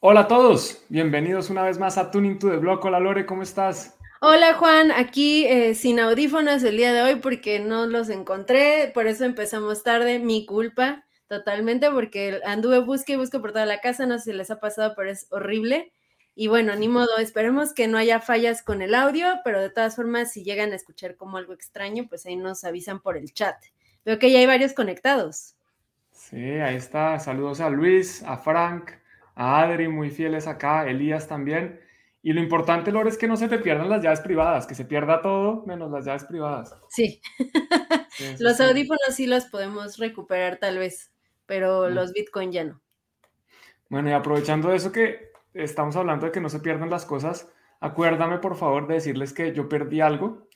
Hola a todos, bienvenidos una vez más a Tuning to the Block. Hola Lore, ¿cómo estás? Hola Juan, aquí eh, sin audífonos el día de hoy porque no los encontré, por eso empezamos tarde, mi culpa totalmente porque anduve busque y busque por toda la casa, no sé si les ha pasado, pero es horrible. Y bueno, ni modo, esperemos que no haya fallas con el audio, pero de todas formas, si llegan a escuchar como algo extraño, pues ahí nos avisan por el chat. Veo que ya hay varios conectados. Sí, ahí está. Saludos a Luis, a Frank, a Adri, muy fieles acá, Elías también. Y lo importante, Lore, es que no se te pierdan las llaves privadas, que se pierda todo menos las llaves privadas. Sí. los audífonos sí los podemos recuperar tal vez, pero los Bitcoin ya no. Bueno, y aprovechando eso que estamos hablando de que no se pierdan las cosas, acuérdame por favor de decirles que yo perdí algo.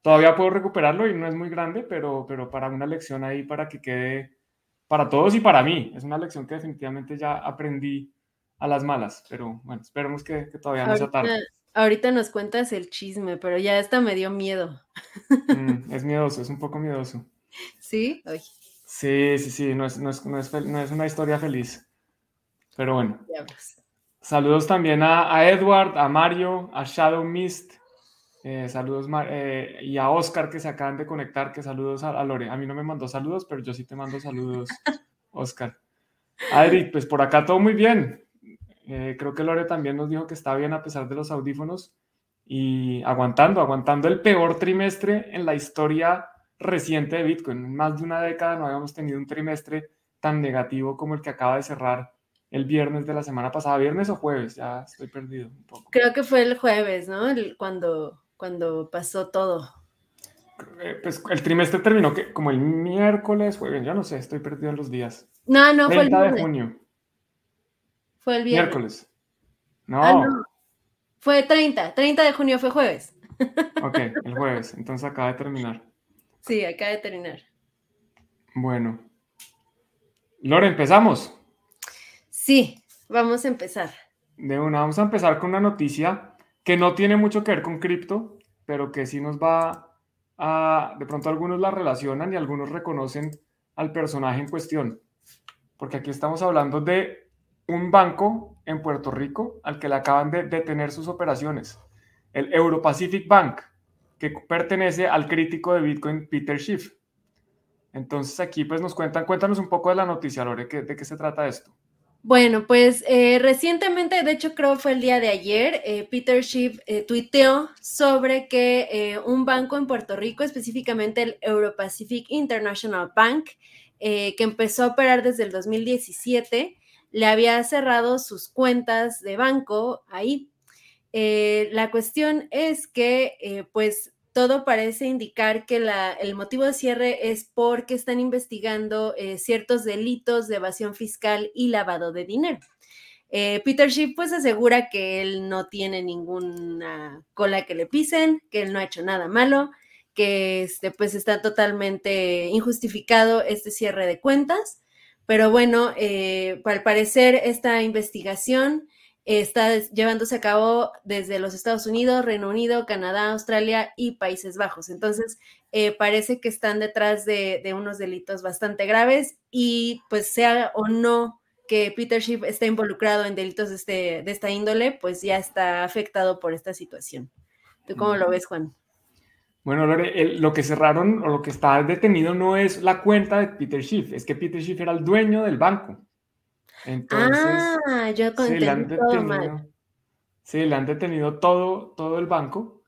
Todavía puedo recuperarlo y no es muy grande, pero, pero para una lección ahí, para que quede para todos y para mí. Es una lección que definitivamente ya aprendí a las malas, pero bueno, esperemos que, todavía no sea tarde. Ahorita nos cuentas el chisme, pero ya esta me dio miedo. Mm, es miedoso, es un poco miedoso. ¿Sí? Sí, sí, sí, no es, no, es, no, es, una historia feliz. Pero bueno. Saludos también a, a, Edward, a Mario, a Shadow Mist. Eh, saludos eh, y a Oscar que se acaban de conectar, que saludos a, a, Lore. A mí no me mandó saludos, pero yo sí te mando saludos, Oscar. Adri, pues por acá todo muy bien. Eh, creo que Lore también nos dijo que está bien a pesar de los audífonos y aguantando, aguantando el peor trimestre en la historia reciente de Bitcoin. En más de una década no habíamos tenido un trimestre tan negativo como el que acaba de cerrar el viernes de la semana pasada. ¿Viernes o jueves? Ya estoy perdido un poco. Creo que fue el jueves, ¿no? cuando, cuando pasó todo. Eh, pues el trimestre terminó que, como el miércoles, jueves, ya no sé, estoy perdido en los días. No, no, fue el de junio. Fue el viernes. Miércoles. Ah, no. Fue 30. 30 de junio fue jueves. Ok, el jueves. Entonces acaba de terminar. Sí, acaba de terminar. Bueno. Lore, ¿empezamos? Sí, vamos a empezar. De una, vamos a empezar con una noticia que no tiene mucho que ver con cripto, pero que sí nos va a, de pronto algunos la relacionan y algunos reconocen al personaje en cuestión. Porque aquí estamos hablando de un banco en Puerto Rico al que le acaban de detener sus operaciones, el Europacific Bank, que pertenece al crítico de Bitcoin Peter Schiff. Entonces aquí pues nos cuentan, cuéntanos un poco de la noticia, Lore, ¿de qué se trata esto? Bueno, pues eh, recientemente, de hecho creo fue el día de ayer, eh, Peter Schiff eh, tuiteó sobre que un banco en Puerto Rico, específicamente el Europacific International Bank, que empezó a operar desde el 2017, le había cerrado sus cuentas de banco ahí. Eh, la cuestión es que, eh, pues, todo parece indicar que el motivo de cierre es porque están investigando eh, ciertos delitos de evasión fiscal y lavado de dinero. Peter Schiff pues asegura que él no tiene ninguna cola que le pisen, que él no ha hecho nada malo, que este, pues está totalmente injustificado este cierre de cuentas pero bueno, eh, al parecer esta investigación está llevándose a cabo desde los Estados Unidos, Reino Unido, Canadá, Australia y Países Bajos. Entonces, eh, parece que están detrás de, unos delitos bastante graves y pues sea o no que Peter Schiff esté involucrado en delitos de, este, de esta índole, pues ya está afectado por esta situación. ¿Tú cómo lo ves, Juan? Bueno, Lore, lo que cerraron o lo que está detenido no es la cuenta de Peter Schiff, es que Peter Schiff era el dueño del banco. Entonces, ah, yo sí, le han detenido, sí, le han detenido todo, todo el banco.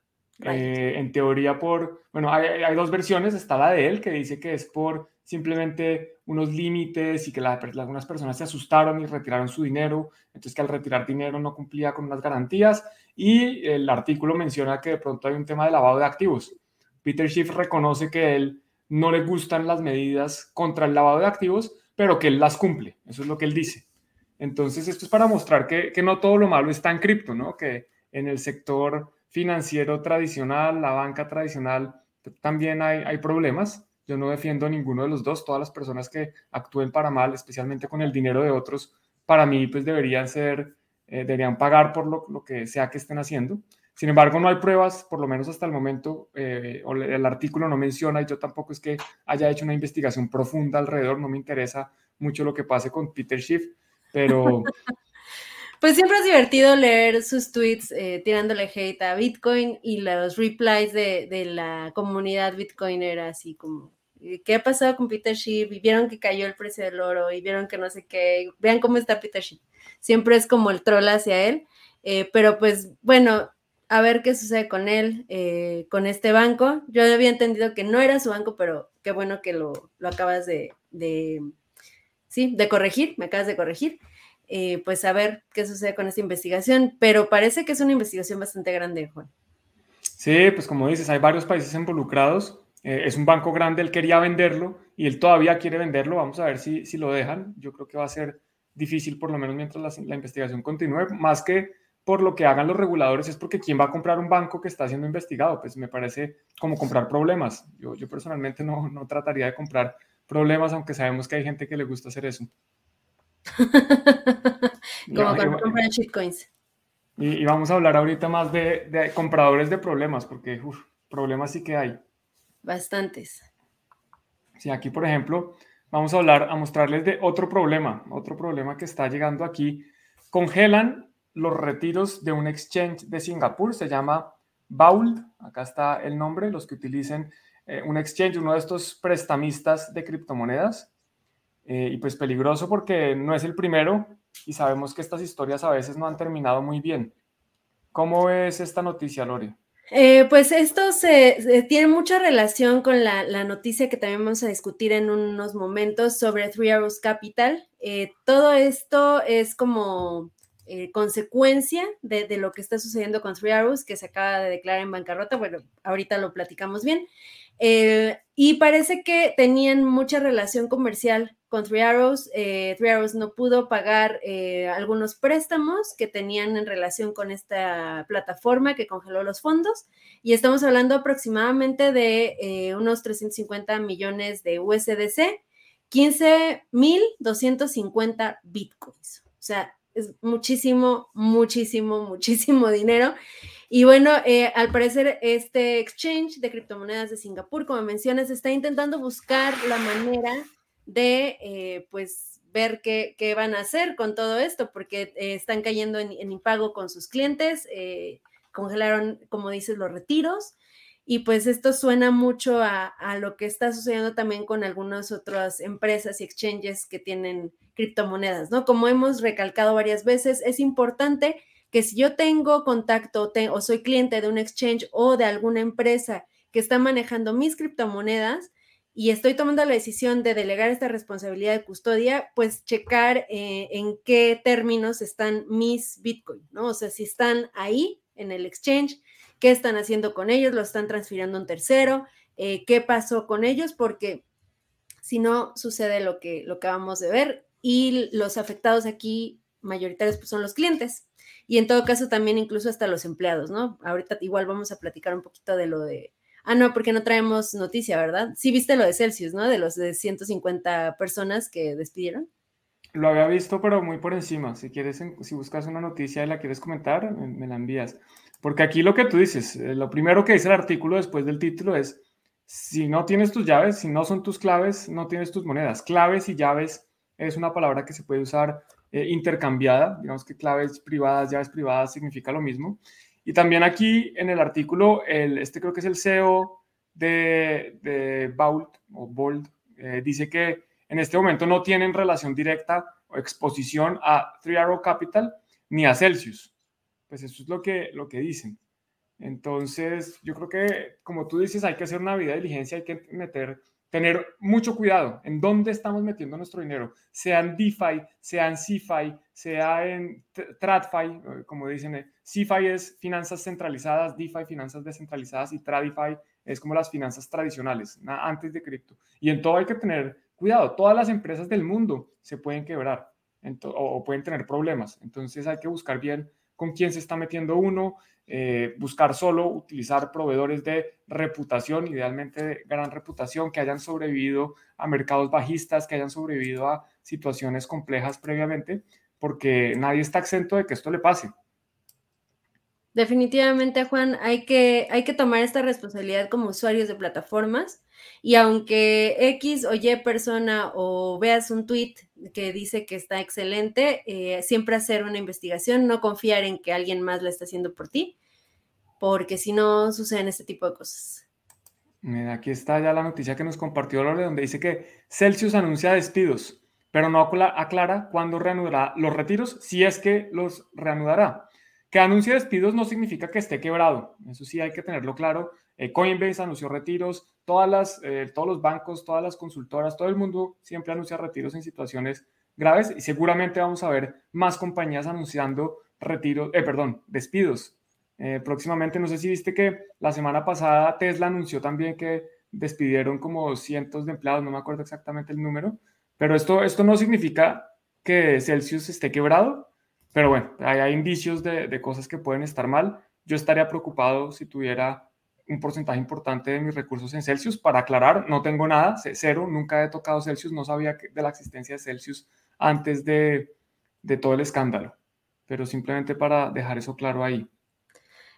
Eh, en teoría por, bueno, hay, hay, dos versiones, está la de él que dice que es por simplemente unos límites y que algunas personas se asustaron y retiraron su dinero, entonces que al retirar dinero no cumplía con unas garantías y el artículo menciona que de pronto hay un tema de lavado de activos. Peter Schiff reconoce que él no le gustan las medidas contra el lavado de activos, pero que él las cumple. Eso es lo que él dice. Entonces, esto es para mostrar que, no todo lo malo está en cripto, ¿no? Que en el sector financiero tradicional, la banca tradicional, también hay, hay problemas. Yo no defiendo a ninguno de los dos. Todas las personas que actúen para mal, especialmente con el dinero de otros, para mí, pues deberían ser, eh, deberían pagar por lo, lo que sea que estén haciendo. Sin embargo, no hay pruebas, por lo menos hasta el momento, eh, el artículo no menciona y yo tampoco es que haya hecho una investigación profunda alrededor, no me interesa mucho lo que pase con Peter Schiff, pero, Pues siempre es divertido leer sus tweets eh, tirándole hate a Bitcoin y los replies de, de la comunidad bitcoinera, así como, eh, ¿qué ha pasado con Peter Schiff? Y vieron que cayó el precio del oro y vieron que no sé qué, vean cómo está Peter Schiff. Siempre es como el troll hacia él, eh, pero pues bueno, a ver qué sucede con él, con este banco. Yo había entendido que no era su banco, pero qué bueno que lo, lo acabas de, sí, de corregir, me acabas de corregir. Eh, pues a ver qué sucede con esta investigación, pero parece que es una investigación bastante grande, Juan. Sí, pues como dices, hay varios países involucrados. Eh, es un banco grande, él quería venderlo y él todavía quiere venderlo. Vamos a ver si, si lo dejan. Yo creo que va a ser difícil, por lo menos mientras la, investigación continúe, más que por lo que hagan los reguladores, es porque quién va a comprar un banco que está siendo investigado. Pues me parece como comprar problemas. Yo, yo personalmente no, no trataría de comprar problemas, aunque sabemos que hay gente que le gusta hacer eso. Como cuando compran shitcoins. Y, vamos a hablar ahorita más de, compradores de problemas, porque problemas sí que hay. Bastantes. Sí, aquí por ejemplo, vamos a hablar, a mostrarles de otro problema, otro problema que está llegando aquí. Congelan los retiros de un exchange de Singapur, se llama Bauld, acá está el nombre, los que utilicen eh, un exchange, uno de estos prestamistas de criptomonedas. Eh, y pues peligroso porque no es el primero y sabemos que estas historias a veces no han terminado muy bien. ¿Cómo ves esta noticia, Lore? Eh, pues esto se, tiene mucha relación con la, noticia que también vamos a discutir en unos momentos sobre Three Arrows Capital. Todo esto es como consecuencia de, lo que está sucediendo con Three Arrows, que se acaba de declarar en bancarrota. Bueno, ahorita lo platicamos bien. y parece que tenían mucha relación comercial con Three Arrows. Eh, Three Arrows no pudo pagar eh, algunos préstamos que tenían en relación con esta plataforma que congeló los fondos y estamos hablando aproximadamente de eh, unos 350 millones de USDC, 15.250 bitcoins. O sea, es muchísimo, muchísimo, muchísimo dinero. Y bueno, al parecer este exchange de criptomonedas de Singapur, como mencionas, está intentando buscar la manera de eh, pues ver qué, van a hacer con todo esto, porque eh, están cayendo en, impago con sus clientes, eh, congelaron, como dices, los retiros, y pues esto suena mucho a, lo que está sucediendo también con algunas otras empresas y exchanges que tienen criptomonedas, ¿no? Como hemos recalcado varias veces, es importante que si yo tengo contacto o soy cliente de un exchange o de alguna empresa que está manejando mis criptomonedas, y estoy tomando la decisión de delegar esta responsabilidad de custodia, pues checar eh, en qué términos están mis Bitcoin, ¿no? O sea, si están ahí en el exchange, qué están haciendo con ellos, lo están transfiriendo a un tercero, eh, qué pasó con ellos, porque si no sucede lo que, lo que vamos de ver y los afectados aquí mayoritarios pues, son los clientes y en todo caso también incluso hasta los empleados, ¿no? Ahorita igual vamos a platicar un poquito de lo de Ah, no, porque no traemos noticia, ¿verdad? Sí viste lo de Celsius, ¿no? De los de 150 personas que despidieron. Lo había visto, pero muy por encima. Si quieres, si buscas una noticia y la quieres comentar, me, la envías. Porque aquí lo que tú dices, eh, lo primero que dice el artículo después del título es, si no tienes tus llaves, si no son tus claves, no tienes tus monedas. Claves y llaves es una palabra que se puede usar eh, intercambiada. Digamos que claves privadas, llaves privadas significa lo mismo. Y también aquí en el artículo, el, este creo que es el CEO de, de o Bold, eh, dice que en este momento no tienen relación directa o exposición a Three Arrow Capital ni a Celsius. Pues eso es lo que, lo que dicen. Entonces, yo creo que, como tú dices, hay que hacer una vida de diligencia, hay que meter tener mucho cuidado en dónde estamos metiendo nuestro dinero, sea en DeFi, sea en CeFi, sea en TradFi, eh, como dicen, eh, CeFi es finanzas centralizadas, DeFi finanzas descentralizadas y TradFi es como las finanzas tradicionales, antes de cripto. Y en todo hay que tener cuidado, todas las empresas del mundo se pueden quebrar o pueden tener problemas, entonces hay que buscar bien con quién se está metiendo uno, eh, buscar solo utilizar proveedores de reputación, idealmente de gran reputación, que hayan sobrevivido a mercados bajistas, que hayan sobrevivido a situaciones complejas previamente, porque nadie está exento de que esto le pase. Definitivamente, Juan, hay que, hay que tomar esta responsabilidad como usuarios de plataformas y aunque X o Y persona o veas un tweet que dice que está excelente, eh, siempre hacer una investigación, no confiar en que alguien más la está haciendo por ti, porque si no suceden este tipo de cosas. Mira, aquí está ya la noticia que nos compartió Lore, donde dice que Celsius anuncia despidos, pero no aclara cuándo reanudará los retiros, si es que los reanudará. Que anuncie despidos no significa que esté quebrado, eso sí hay que tenerlo claro. Eh, Coinbase anunció retiros, todas las, eh, todos los bancos, todas las consultoras, todo el mundo siempre anuncia retiros en situaciones graves y seguramente vamos a ver más compañías anunciando retiros, eh, perdón, despidos. Eh, próximamente, no sé si viste que la semana pasada Tesla anunció también que despidieron como cientos de empleados, no me acuerdo exactamente el número, pero esto, esto no significa que Celsius esté quebrado, pero bueno, hay, indicios de, de cosas que pueden estar mal. Yo estaría preocupado si tuviera un porcentaje importante de mis recursos en Celsius. Para aclarar, no tengo nada, cero, nunca he tocado Celsius, no sabía de la existencia de Celsius antes de, de todo el escándalo, pero simplemente para dejar eso claro ahí.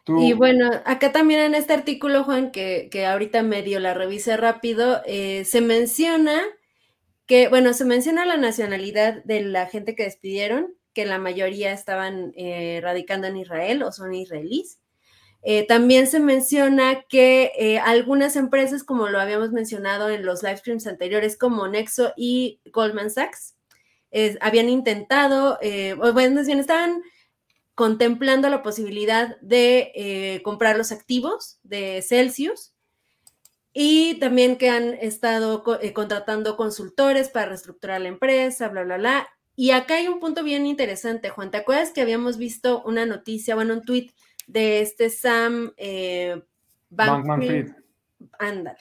Y bueno, acá también en este artículo, Juan, que, que ahorita medio la revisé rápido, eh, se menciona que, bueno, se menciona la nacionalidad de la gente que despidieron, que la mayoría estaban eh, radicando en Israel o son israelíes. Eh, también se menciona que eh, algunas empresas, como lo habíamos mencionado en los live streams anteriores, como Nexo y Goldman Sachs, habían intentado, eh, bueno, estaban contemplando la posibilidad de comprar los activos de Celsius y también que han estado contratando consultores para reestructurar la empresa, bla, bla, bla. Y acá hay un punto bien interesante, Juan. ¿Te acuerdas que habíamos visto una noticia, bueno, un tweet de este Sam eh, Bankman-Fried. Ándale.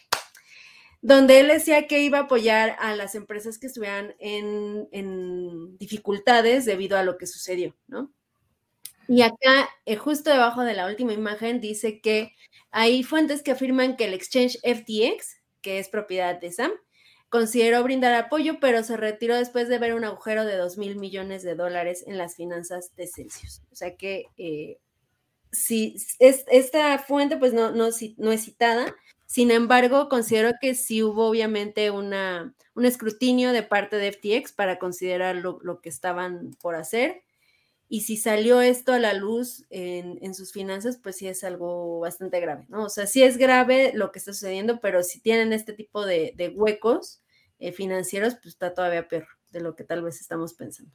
Donde él decía que iba a apoyar a las empresas que estuvieran en, dificultades debido a lo que sucedió, ¿no? Y acá, eh, justo debajo de la última imagen, dice que hay fuentes que afirman que el exchange FTX, que es propiedad de Sam, consideró brindar apoyo, pero se retiró después de ver un agujero de 2 mil millones de dólares en las finanzas de Celsius. O sea que eh, si es, esta fuente pues no, no, no es citada, sin embargo, considero que sí hubo obviamente una, un escrutinio de parte de FTX para considerar lo, que estaban por hacer. Y si salió esto a la luz en, sus finanzas, pues sí es algo bastante grave, ¿no? O sea, sí es grave lo que está sucediendo, pero si tienen este tipo de, huecos eh, financieros, pues está todavía peor de lo que tal vez estamos pensando.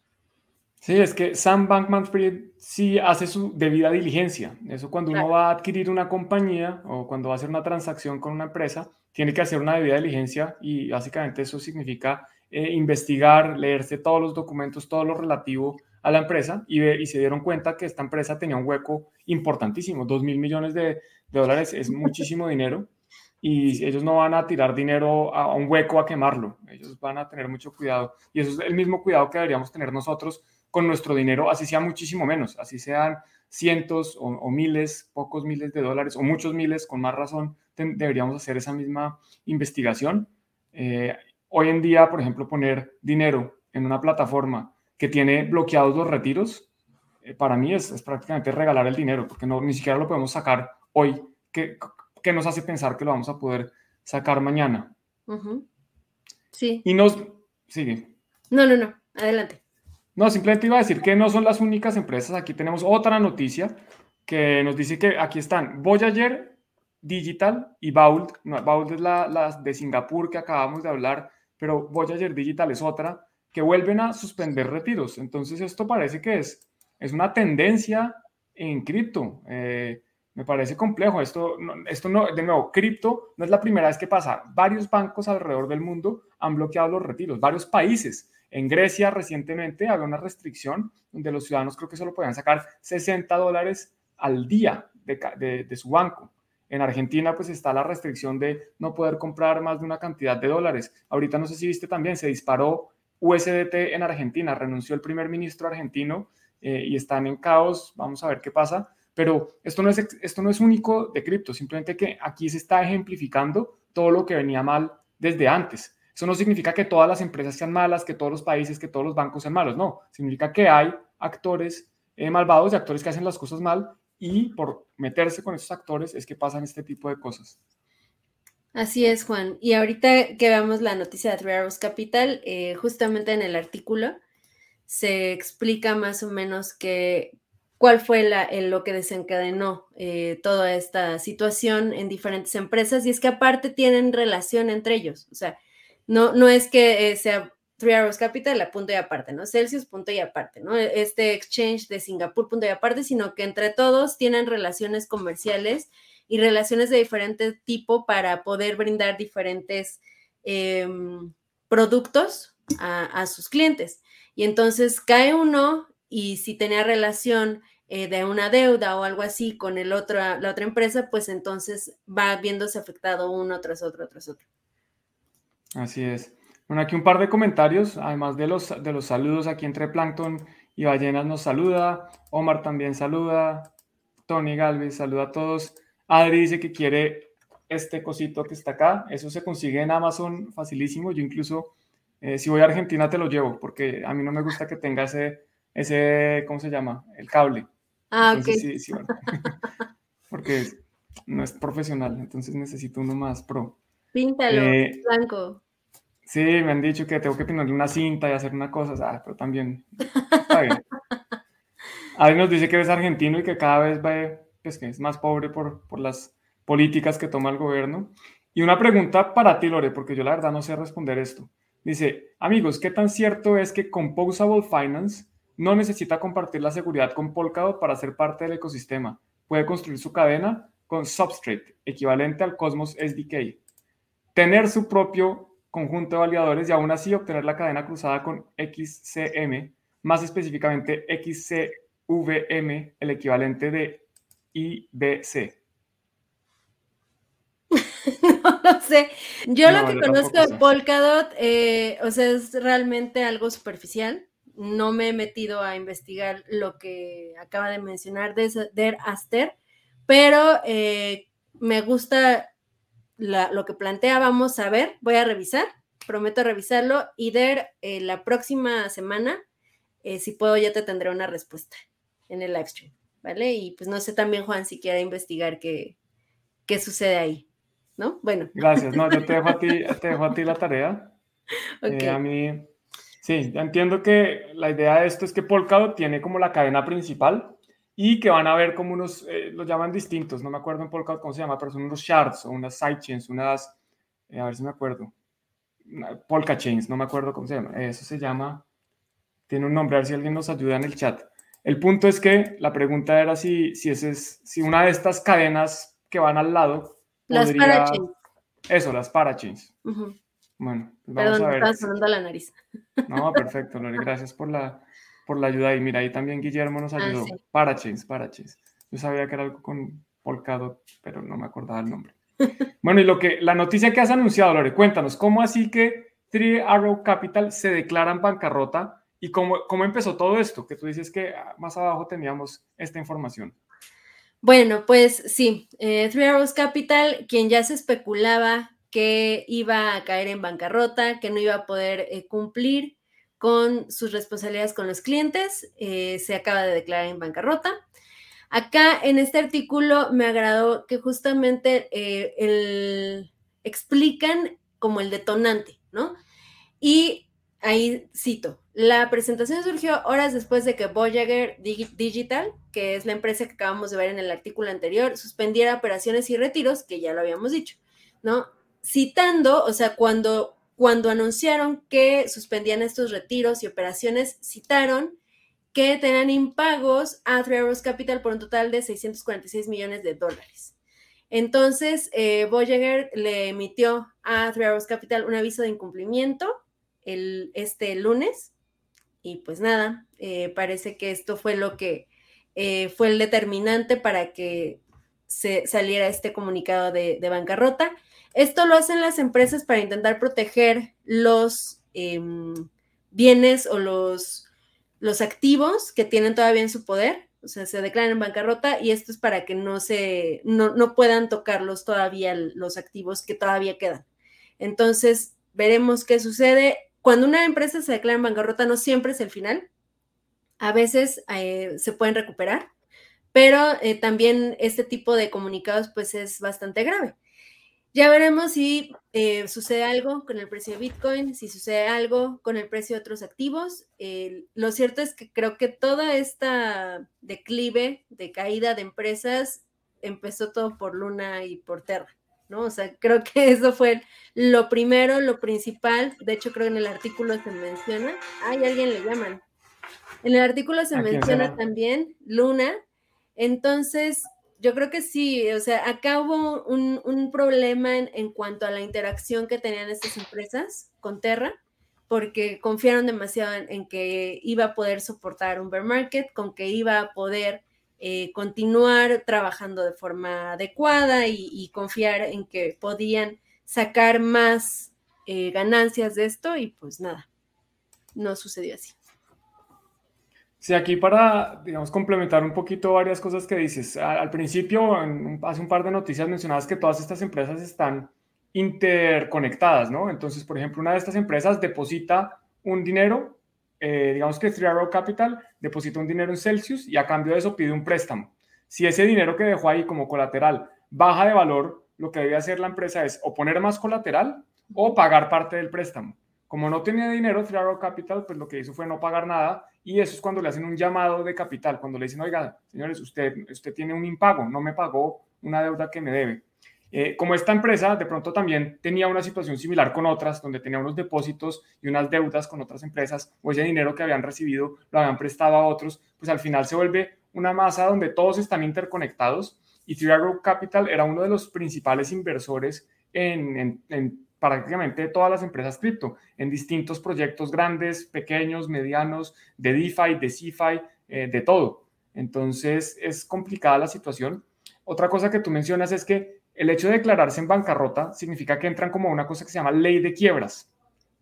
Sí, es que Sam Bankman-Fried sí hace su debida diligencia. Eso cuando uno va a adquirir una compañía o cuando va a hacer una transacción con una empresa, tiene que hacer una debida diligencia y básicamente eso significa eh, investigar, leerse todos los documentos, todo lo relativo a la empresa y, y, se dieron cuenta que esta empresa tenía un hueco importantísimo. Dos mil millones de, de dólares es muchísimo dinero y ellos no van a tirar dinero a un hueco a quemarlo. Ellos van a tener mucho cuidado y eso es el mismo cuidado que deberíamos tener nosotros con nuestro dinero, así sea muchísimo menos, así sean cientos o, miles, pocos miles de dólares o muchos miles, con más razón deberíamos hacer esa misma investigación. Eh, hoy en día, por ejemplo, poner dinero en una plataforma que tiene bloqueados los retiros, eh, para mí es, prácticamente regalar el dinero, porque no, ni siquiera lo podemos sacar hoy, que, que nos hace pensar que lo vamos a poder sacar mañana. Sí. Y nos... Sigue. No, no, no, adelante. No, simplemente iba a decir que no son las únicas empresas. Aquí tenemos otra noticia que nos dice que aquí están Voyager Digital y Bauld. Bauld es la, de Singapur que acabamos de hablar, pero Voyager Digital es otra que vuelven a suspender retiros. Entonces esto parece que es, es una tendencia en cripto. Eh, me parece complejo. Esto, esto no, de nuevo, cripto no es la primera vez que pasa. Varios bancos alrededor del mundo han bloqueado los retiros, varios países. En Grecia recientemente había una restricción donde los ciudadanos creo que solo podían sacar 60 dólares al día de, su banco. En Argentina pues está la restricción de no poder comprar más de una cantidad de dólares. Ahorita no sé si viste también, se disparó USDT en Argentina, renunció el primer ministro argentino eh, y están en caos, vamos a ver qué pasa. Pero esto no, es, esto no es único de cripto, simplemente que aquí se está ejemplificando todo lo que venía mal desde antes. Eso no significa que todas las empresas sean malas, que todos los países, que todos los bancos sean malos, no. Significa que hay actores eh, malvados y actores que hacen las cosas mal y por meterse con esos actores es que pasan este tipo de cosas. Así es, Juan. Y ahorita que veamos la noticia de Three Capital, eh, justamente en el artículo se explica más o menos que cuál fue la, lo que desencadenó eh, toda esta situación en diferentes empresas. Y es que aparte tienen relación entre ellos. O sea, no, no es que eh, sea Three Arrows Capital a punto y aparte, ¿no? Celsius punto y aparte, ¿no? Este exchange de Singapur punto y aparte, sino que entre todos tienen relaciones comerciales y relaciones de diferente tipo para poder brindar diferentes em, productos a, sus clientes. Y entonces cae uno y si tenía relación eh, de una deuda o algo así con el otro, la otra empresa, pues entonces va viéndose afectado uno tras otro, tras otro. Así es. Bueno, aquí un par de comentarios, además de los, de los saludos aquí entre Plankton y Ballenas nos saluda, Omar también saluda, Tony Galvez saluda a todos, Adri dice que quiere este cosito que está acá, eso se consigue en Amazon facilísimo, yo incluso eh, si voy a Argentina te lo llevo, porque a mí no me gusta que tenga ese, ese ¿cómo se llama? El cable. Ah, ok. porque no es profesional, entonces necesito uno más pro. Píntalo, eh, blanco. Sí, me han dicho que tengo que pintarle una cinta y hacer una cosa, ah, pero también está bien. Alguien nos dice que eres argentino y que cada vez va, pues, que es más pobre por, por las políticas que toma el gobierno. Y una pregunta para ti, Lore, porque yo la verdad no sé responder esto. Dice, amigos, ¿qué tan cierto es que Composable Finance no necesita compartir la seguridad con Polkadot para ser parte del ecosistema? Puede construir su cadena con Substrate, equivalente al Cosmos SDK. Tener su propio conjunto de validadores y aún así obtener la cadena cruzada con XCM, más específicamente XCVM, el equivalente de IBC. no lo sé. Yo lo que conozco de Polkadot, eh, o sea, es realmente algo superficial. No me he metido a investigar lo que acaba de mencionar de Der Aster, pero eh, me gusta lo que plantea, vamos a ver, voy a revisar, prometo revisarlo y der eh, la próxima semana, eh, si puedo, ya te tendré una respuesta en el live stream, ¿vale? Y pues no sé también, Juan, si quiere investigar qué, qué sucede ahí, ¿no? Bueno. Gracias, no, yo te dejo a ti, te dejo a ti la tarea. A mí, sí, entiendo que la idea de esto es que Polkadot tiene como la cadena principal, y que van a ver como unos, eh, los llaman distintos, no me acuerdo en Polkadot cómo se llama, pero son unos shards o unas sidechains, unas, eh, a ver si me acuerdo, Polka chains, no me acuerdo cómo se llama, eso se llama, tiene un nombre, a ver si alguien nos ayuda en el chat. El punto es que la pregunta era si, si, ese es, si una de estas cadenas que van al lado, las parachains. Eso, las parachains. Bueno, pues vamos a ver. Sonando la nariz. No, perfecto, Lori, gracias por la, por la ayuda. Y mira, ahí también Guillermo nos ah, ayudó. para Parachains, Parachains. Yo sabía que era algo con Polkadot, pero no me acordaba el nombre. bueno, y lo que, la noticia que has anunciado, Lore, cuéntanos, ¿cómo así que Three Arrow Capital se declara en bancarrota y cómo, cómo empezó todo esto? Que tú dices que ah, más abajo teníamos esta información. Bueno, pues sí, eh, Three Arrows Capital, quien ya se especulaba que iba a caer en bancarrota, que no iba a poder eh, cumplir con sus responsabilidades con los clientes, eh, se acaba de declarar en bancarrota. Acá en este artículo me agradó que justamente eh, el, explican como el detonante, ¿no? Y ahí cito, la presentación surgió horas después de que Voyager Digital, que es la empresa que acabamos de ver en el artículo anterior, suspendiera operaciones y retiros, que ya lo habíamos dicho, ¿no? Citando, o sea, cuando cuando anunciaron que suspendían estos retiros y operaciones, citaron que tenían impagos a Three Arrows Capital por un total de 646 millones de dólares. Entonces, eh, Voyager le emitió a Three Arrows Capital un aviso de incumplimiento este lunes. Y pues nada, eh, parece que esto fue lo que eh, fue el determinante para que se saliera este comunicado de bancarrota. Esto lo hacen las empresas para intentar proteger los em, bienes o los, los activos que tienen todavía en su poder, o sea, se declaran en bancarrota y esto es para que no se, no, no puedan tocarlos todavía los activos que todavía quedan. Entonces, veremos qué sucede. Cuando una empresa se declara en bancarrota, no siempre es el final. A veces eh, se pueden recuperar, pero eh, también este tipo de comunicados pues es bastante grave. Ya veremos si eh, sucede algo con el precio de Bitcoin, si sucede algo con el precio de otros activos. lo cierto es que creo que toda esta declive de caída de empresas empezó todo por Luna y por Terra, ¿no? O sea, creo que eso fue lo primero, lo principal. De hecho, creo que en el artículo se menciona. Ay, alguien le llaman. En el artículo se menciona también Luna. Entonces, yo creo que sí, o sea, acá hubo un, problema en, cuanto a la interacción que tenían estas empresas con Terra, porque confiaron demasiado en, que iba a poder soportar un bear market, con que iba a poder eh, continuar trabajando de forma adecuada y, confiar en que podían sacar más eh, ganancias de esto y pues nada, no sucedió así. Sí, aquí para, digamos, complementar un poquito varias cosas que dices. Al, principio, hace un par de noticias mencionabas que todas estas empresas están interconectadas, ¿no? Entonces, por ejemplo, una de estas empresas deposita un dinero, eh, digamos que Three Arrow Capital deposita un dinero en Celsius y a cambio de eso pide un préstamo. Si ese dinero que dejó ahí como colateral baja de valor, lo que debe hacer la empresa es o poner más colateral o pagar parte del préstamo. Como no tenía dinero, Three Capital, pues lo que hizo fue no pagar nada y eso es cuando le hacen un llamado de capital, cuando le dicen, oiga, señores, usted, usted tiene un impago, no me pagó una deuda que me debe. Eh, como esta empresa de pronto también tenía una situación similar con otras, donde tenía unos depósitos y unas deudas con otras empresas, o ese dinero que habían recibido lo habían prestado a otros, pues al final se vuelve una masa donde todos están interconectados y Three Capital era uno de los principales inversores en prácticamente todas las empresas cripto en distintos proyectos grandes, pequeños, medianos, de DeFi, de CeFi, eh, de todo. Entonces es complicada la situación. Otra cosa que tú mencionas es que el hecho de declararse en bancarrota significa que entran como una cosa que se llama ley de quiebras.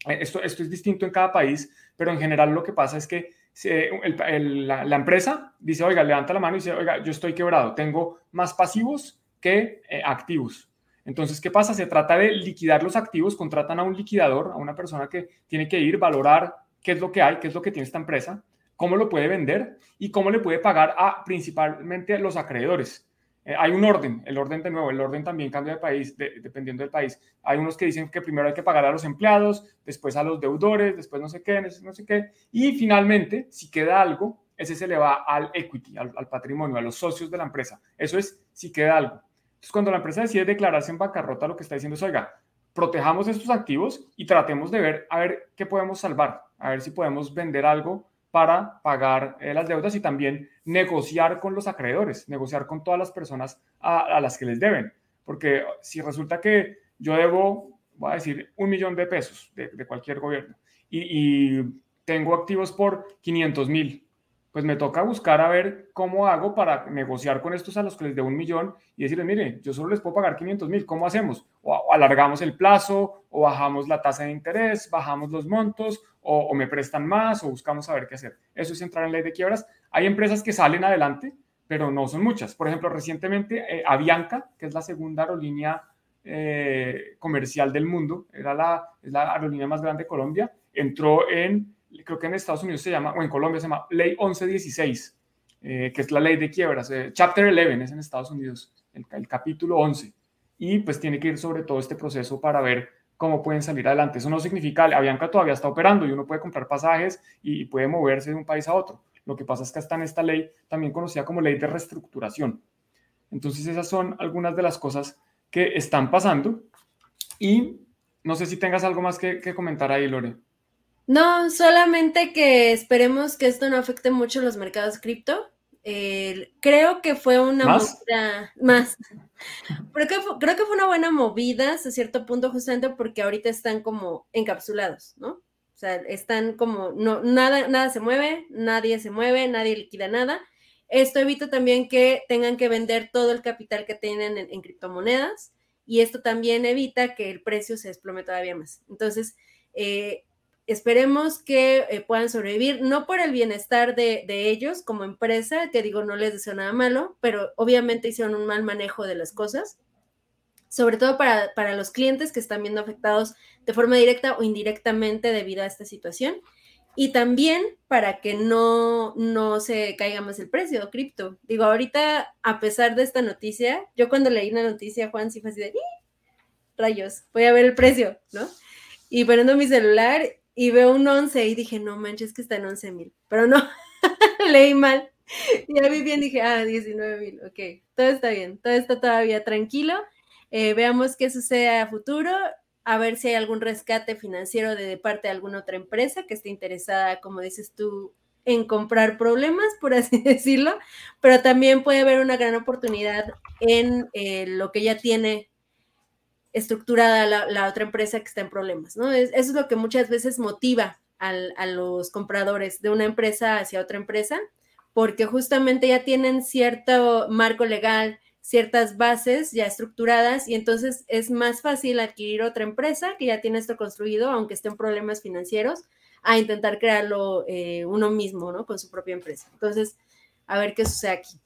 Eh, esto, esto es distinto en cada país, pero en general lo que pasa es que la, empresa dice, oiga, levanta la mano y dice, oiga, yo estoy quebrado, tengo más pasivos que eh, activos. Entonces, ¿qué pasa? Se trata de liquidar los activos, contratan a un liquidador, a una persona que tiene que ir, valorar qué es lo que hay, qué es lo que tiene esta empresa, cómo lo puede vender y cómo le puede pagar a principalmente los acreedores. Eh, hay un orden, el orden de nuevo, el orden también cambia de país, dependiendo del país. Hay unos que dicen que primero hay que pagar a los empleados, después a los deudores, después no sé qué, no sé qué, y finalmente, si queda algo, ese se le va al equity, al, al patrimonio, a los socios de la empresa. Eso es si queda algo. Cuando la empresa decide declararse en bancarrota, lo que está diciendo es, oiga, protejamos estos activos y tratemos de ver a ver qué podemos salvar, a ver si podemos vender algo para pagar eh, las deudas y también negociar con los acreedores, negociar con todas las personas a, las que les deben. Porque si resulta que yo debo, voy a decir, un millón de pesos de, cualquier gobierno y, y, tengo activos por 500 mil pues me toca buscar a ver cómo hago para negociar con estos a los que les debo un millón y decirles, mire, yo solo les puedo pagar 500 mil, ¿cómo hacemos? O alargamos el plazo, o bajamos la tasa de interés, bajamos los montos, o, me prestan más, o buscamos a ver qué hacer. Eso es entrar en ley de quiebras. Hay empresas que salen adelante, pero no son muchas. Por ejemplo, recientemente eh, Avianca, que es la segunda aerolínea eh, comercial del mundo, era la, es la aerolínea más grande de Colombia, entró en creo que en Estados Unidos se llama, o en Colombia se llama Ley 1116, eh, que es la ley de quiebras. Eh, Chapter 11 es en Estados Unidos, el, capítulo 11. Y pues tiene que ir sobre todo este proceso para ver cómo pueden salir adelante. Eso no significa, Avianca todavía está operando y uno puede comprar pasajes y, puede moverse de un país a otro. Lo que pasa es que está en esta ley, también conocida como ley de reestructuración. Entonces esas son algunas de las cosas que están pasando. Y no sé si tengas algo más que, que comentar ahí, Lore. No, solamente que esperemos que esto no afecte mucho los mercados cripto. creo que fue una movida más. Creo que, fue, creo que fue una buena movida hasta cierto punto, justamente porque ahorita están como encapsulados, ¿no? O sea, están como, no, nada, nada se mueve, nadie se mueve, nadie liquida nada. Esto evita también que tengan que vender todo el capital que tienen en, criptomonedas y esto también evita que el precio se desplome todavía más. Entonces, eh, Esperemos que eh, puedan sobrevivir, no por el bienestar de, ellos como empresa, que digo, no les deseo nada malo, pero obviamente hicieron un mal manejo de las cosas, sobre todo para, los clientes que están viendo afectados de forma directa o indirectamente debido a esta situación. y también para que no, no se caiga más el precio de cripto. Digo, ahorita, a pesar de esta noticia, yo cuando leí la noticia, Juan, sí fue así de, rayos, voy a ver el precio, ¿no? Y prendo mi celular y veo un 11 y dije, no manches, que está en 11 mil, pero no, leí mal. Ya vi bien, dije, ah, 19 mil, ok, todo está bien, todo está todavía tranquilo. Eh, veamos qué sucede a futuro a ver si hay algún rescate financiero de, parte de alguna otra empresa que esté interesada, como dices tú, en comprar problemas, por así decirlo, pero también puede haber una gran oportunidad en eh, lo que ya tiene estructurada la, otra empresa que está en problemas, ¿no? eso es lo que muchas veces motiva a los compradores de una empresa hacia otra empresa, porque justamente ya tienen cierto marco legal, ciertas bases ya estructuradas y entonces es más fácil adquirir otra empresa que ya tiene esto construido, aunque esté en problemas financieros, a intentar crearlo eh, uno mismo, ¿no? Con su propia empresa. Entonces, a ver qué sucede aquí.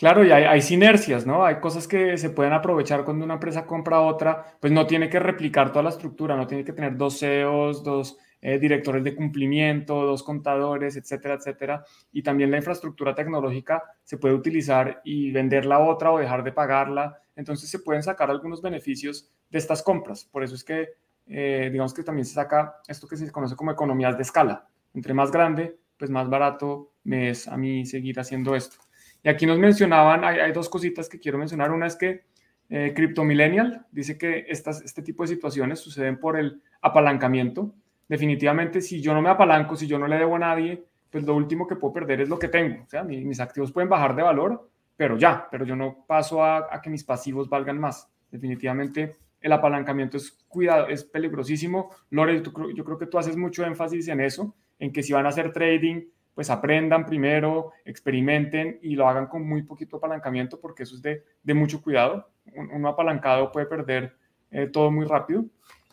Claro, y hay, hay, sinergias, ¿no? Hay cosas que se pueden aprovechar cuando una empresa compra otra, pues no tiene que replicar toda la estructura, no tiene que tener dos CEOs, dos eh, directores de cumplimiento, dos contadores, etcétera, etcétera. Y también la infraestructura tecnológica se puede utilizar y vender la otra o dejar de pagarla. Entonces se pueden sacar algunos beneficios de estas compras. Por eso es que, eh, digamos que también se saca esto que se conoce como economías de escala. Entre más grande, pues más barato me es a mí seguir haciendo esto. Y aquí nos mencionaban, hay, dos cositas que quiero mencionar. Una es que eh, Crypto Millennial dice que estas, este tipo de situaciones suceden por el apalancamiento definitivamente si yo no me apalanco, si yo no le debo a nadie, pues lo último que puedo perder es lo que tengo. O sea, mis, activos pueden bajar de valor, pero ya, pero yo no paso a, que mis pasivos valgan más. Definitivamente el apalancamiento es cuidado, es peligrosísimo. Lore, yo creo que tú haces mucho énfasis en eso, en que si van a hacer trading, pues aprendan primero, experimenten y lo hagan con muy poquito apalancamiento, porque eso es de, de mucho cuidado. uno apalancado puede perder eh, todo muy rápido.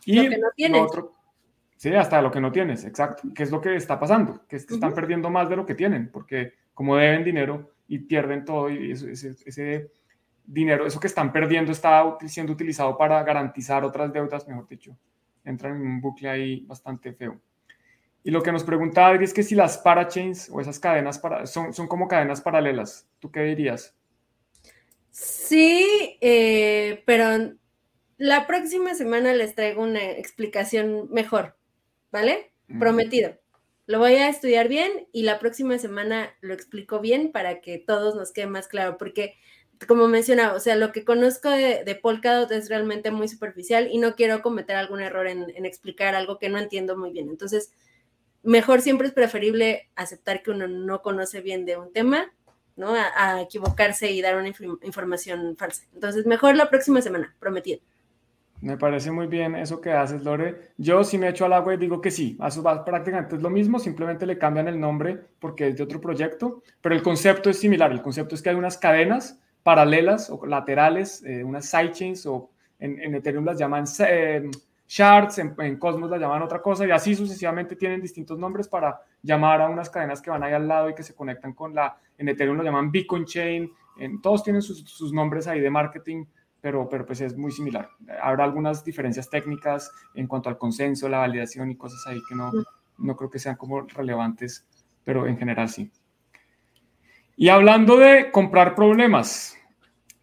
Y lo que no tienes. otro, Sí, hasta lo que no tienes, exacto. ¿Qué es lo que está pasando? Que están perdiendo más de lo que tienen, porque como deben dinero y pierden todo, y ese, dinero, eso que están perdiendo está siendo utilizado para garantizar otras deudas, mejor dicho. Entran en un bucle ahí bastante feo. Y lo que nos pregunta Adri es que si las parachains o esas cadenas para, son, son como cadenas paralelas, ¿tú qué dirías? Sí, eh, pero la próxima semana les traigo una explicación mejor ¿vale? Prometido. Lo voy a estudiar bien y la próxima semana lo explico bien para que todos nos quede más claro, porque como mencionaba, o sea, lo que conozco de, de Polkadot es realmente muy superficial y no quiero cometer algún error en, explicar algo que no entiendo muy bien. Entonces, mejor siempre es preferible aceptar que uno no conoce bien de un tema, ¿no? A, a equivocarse y dar una información falsa. Entonces, mejor la próxima semana, prometido. Me parece muy bien eso que haces, Lore. Yo si me echo al agua y digo que sí, eso va prácticamente es lo mismo, simplemente le cambian el nombre porque es de otro proyecto, pero el concepto es similar. El concepto es que hay unas cadenas paralelas o laterales, eh, unas sidechains o en, Ethereum las llaman eh, shards, en, Cosmos las llaman otra cosa y así sucesivamente tienen distintos nombres para llamar a unas cadenas que van ahí al lado y que se conectan con la, en Ethereum lo llaman Bitcoin Chain, en, todos tienen sus, sus nombres ahí de marketing pero, pero pues es muy similar. Habrá algunas diferencias técnicas en cuanto al consenso, la validación y cosas ahí que no, no creo que sean como relevantes, pero en general sí. Y hablando de comprar problemas,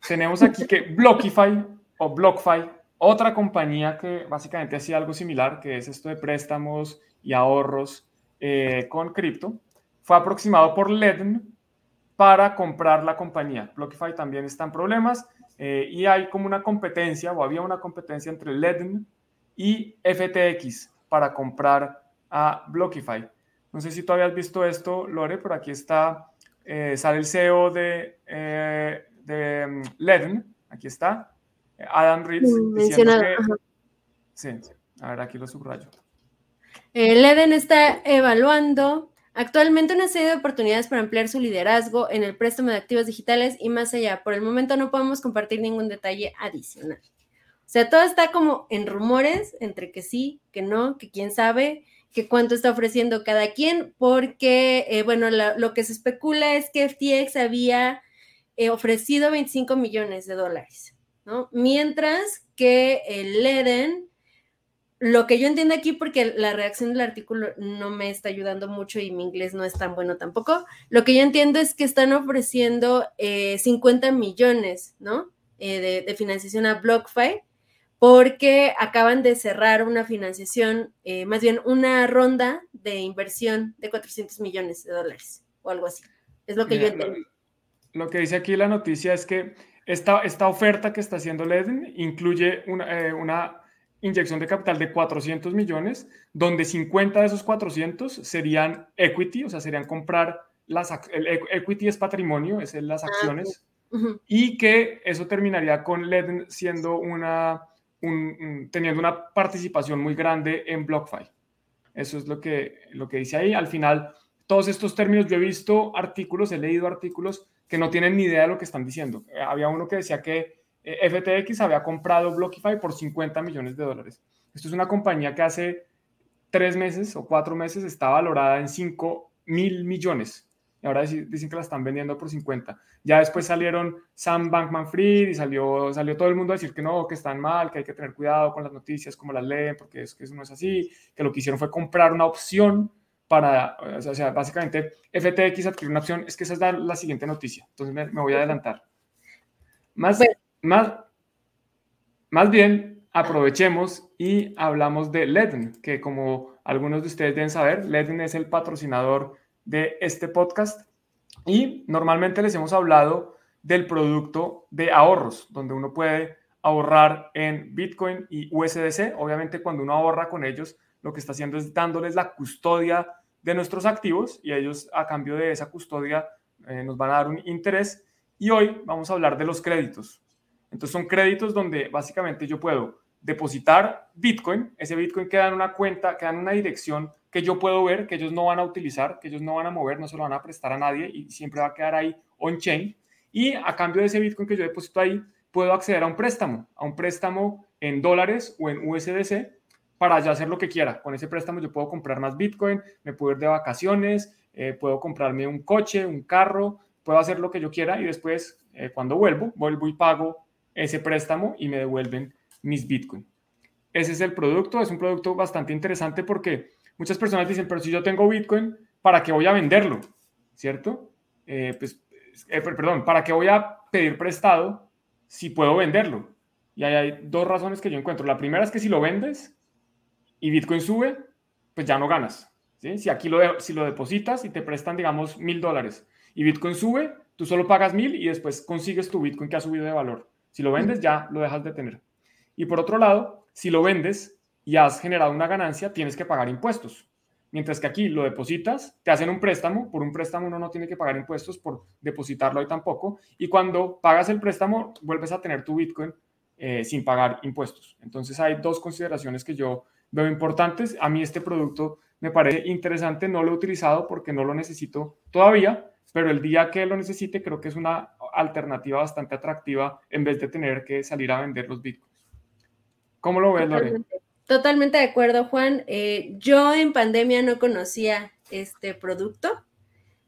tenemos aquí que Blockify o BlockFi, otra compañía que básicamente hacía algo similar, que es esto de préstamos y ahorros eh, con cripto, fue aproximado por Ledn para comprar la compañía. Blockify también está en problemas eh, y hay como una competencia, o había una competencia entre Ledn y FTX para comprar a Blockify. No sé si tú habías visto esto, Lore, pero aquí está, eh, sale el CEO de, eh, de mm, Ledn, aquí está, Adam Reeves. Mencionado. sí, a ver, aquí lo subrayo. Ledn está evaluando Actualmente una serie de oportunidades para ampliar su liderazgo en el préstamo de activos digitales y más allá. Por el momento no podemos compartir ningún detalle adicional. O sea, todo está como en rumores entre que sí, que no, que quién sabe, que cuánto está ofreciendo cada quien, porque, eh, bueno, lo que se especula es que FTX había eh, ofrecido 25 millones de dólares, ¿no? Mientras que el Leden lo que yo entiendo aquí, porque la reacción del artículo no me está ayudando mucho y mi inglés no es tan bueno tampoco, lo que yo entiendo es que están ofreciendo 50 millones, ¿no? de, de, financiación a BlockFi porque acaban de cerrar una financiación, eh, más bien una ronda de inversión de 400 millones de dólares o algo así. Es lo que yo entiendo. Lo, que dice aquí la noticia es que esta, esta oferta que está haciendo Leden incluye una, eh, una inyección de capital de 400 millones, donde 50 de esos 400 serían equity, o sea, serían comprar las el equity es patrimonio, es las ah, acciones, y que eso terminaría con Leden siendo una teniendo una participación muy grande en BlockFi. Eso es lo que, lo que dice ahí. Al final, todos estos términos, yo he visto artículos, he leído artículos que no tienen ni idea de lo que están diciendo. Había uno que decía que eh, FTX había comprado BlockFi por 50 millones de dólares. Esto es una compañía que hace tres meses o cuatro meses está valorada en 5 mil millones ahora dicen que la están vendiendo por 50. Ya después salieron Sam Bankman Fried y salió, salió todo el mundo a decir que no, que están mal, que hay que tener cuidado con las noticias, como las leen, porque es que eso no es así, que lo que hicieron fue comprar una opción para, o sea, básicamente FTX adquirió una opción, es que esa es la, siguiente noticia, entonces me, voy a adelantar. Más, más, más bien, aprovechemos y hablamos de Ledn, que como algunos de ustedes deben saber, Ledn es el patrocinador de este podcast y normalmente les hemos hablado del producto de ahorros, donde uno puede ahorrar en Bitcoin y USDC. Obviamente cuando uno ahorra con ellos, lo que está haciendo es dándoles la custodia de nuestros activos y ellos a cambio de esa custodia eh, nos van a dar un interés. Y hoy vamos a hablar de los créditos. Entonces son créditos donde básicamente yo puedo depositar Bitcoin, ese Bitcoin queda en una cuenta, queda en una dirección que yo puedo ver, que ellos no van a utilizar, que ellos no van a mover, no se lo van a prestar a nadie y siempre va a quedar ahí on-chain. Y a cambio de ese Bitcoin que yo deposito ahí, puedo acceder a un préstamo, a un préstamo en dólares o en USDC para ya hacer lo que quiera. Con ese préstamo yo puedo comprar más Bitcoin, me puedo ir de vacaciones, eh, puedo comprarme un coche, un carro, puedo hacer lo que yo quiera y después, eh, cuando vuelvo, vuelvo y pago ese préstamo y me devuelven mis Bitcoin. Ese es el producto, es un producto bastante interesante porque muchas personas dicen, pero si yo tengo Bitcoin, ¿para qué voy a venderlo? ¿Cierto? Eh, pues, eh, perdón, ¿para qué voy a pedir prestado si puedo venderlo? Y hay dos razones que yo encuentro. La primera es que si lo vendes y Bitcoin sube, pues ya no ganas. Si aquí lo, si lo depositas y te prestan, digamos, mil dólares y Bitcoin sube, tú solo pagas mil y después consigues tu Bitcoin que ha subido de valor. Si lo vendes, ya lo dejas de tener. Y por otro lado, si lo vendes y has generado una ganancia, tienes que pagar impuestos. Mientras que aquí lo depositas, te hacen un préstamo, por un préstamo uno no tiene que pagar impuestos, por depositarlo ahí tampoco, y cuando pagas el préstamo vuelves a tener tu Bitcoin eh, sin pagar impuestos. Entonces hay dos consideraciones que yo veo importantes. A mí este producto me parece interesante, no lo he utilizado porque no lo necesito todavía, pero el día que lo necesite creo que es una alternativa bastante atractiva en vez de tener que salir a vender los Bitcoins. ¿Cómo lo ves, Lore? Totalmente, de acuerdo, Juan. Eh, yo en pandemia no conocía este producto,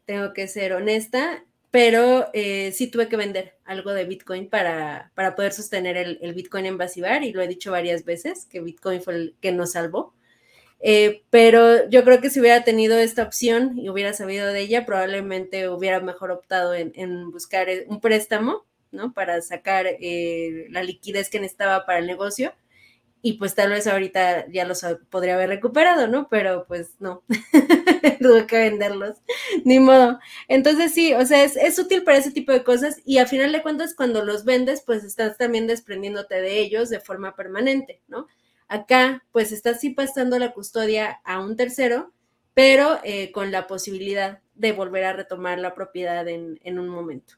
tengo que ser honesta, pero eh, sí tuve que vender algo de Bitcoin para, para poder sostener el, Bitcoin en Basibar y lo he dicho varias veces, que Bitcoin fue el que nos salvó. Eh, pero yo creo que si hubiera tenido esta opción y hubiera sabido de ella, probablemente hubiera mejor optado en, en buscar un préstamo, ¿no? Para sacar la liquidez que necesitaba para el negocio y pues tal vez ahorita ya los podría haber recuperado, ¿no? Pero pues no, tuve que venderlos, ni modo. Entonces sí, o sea, es, útil para ese tipo de cosas y a final de cuentas cuando los vendes, pues estás también desprendiéndote de ellos de forma permanente, ¿no? Acá, pues estás sí pasando la custodia a un tercero, pero eh, con la posibilidad de volver a retomar la propiedad en, en un momento.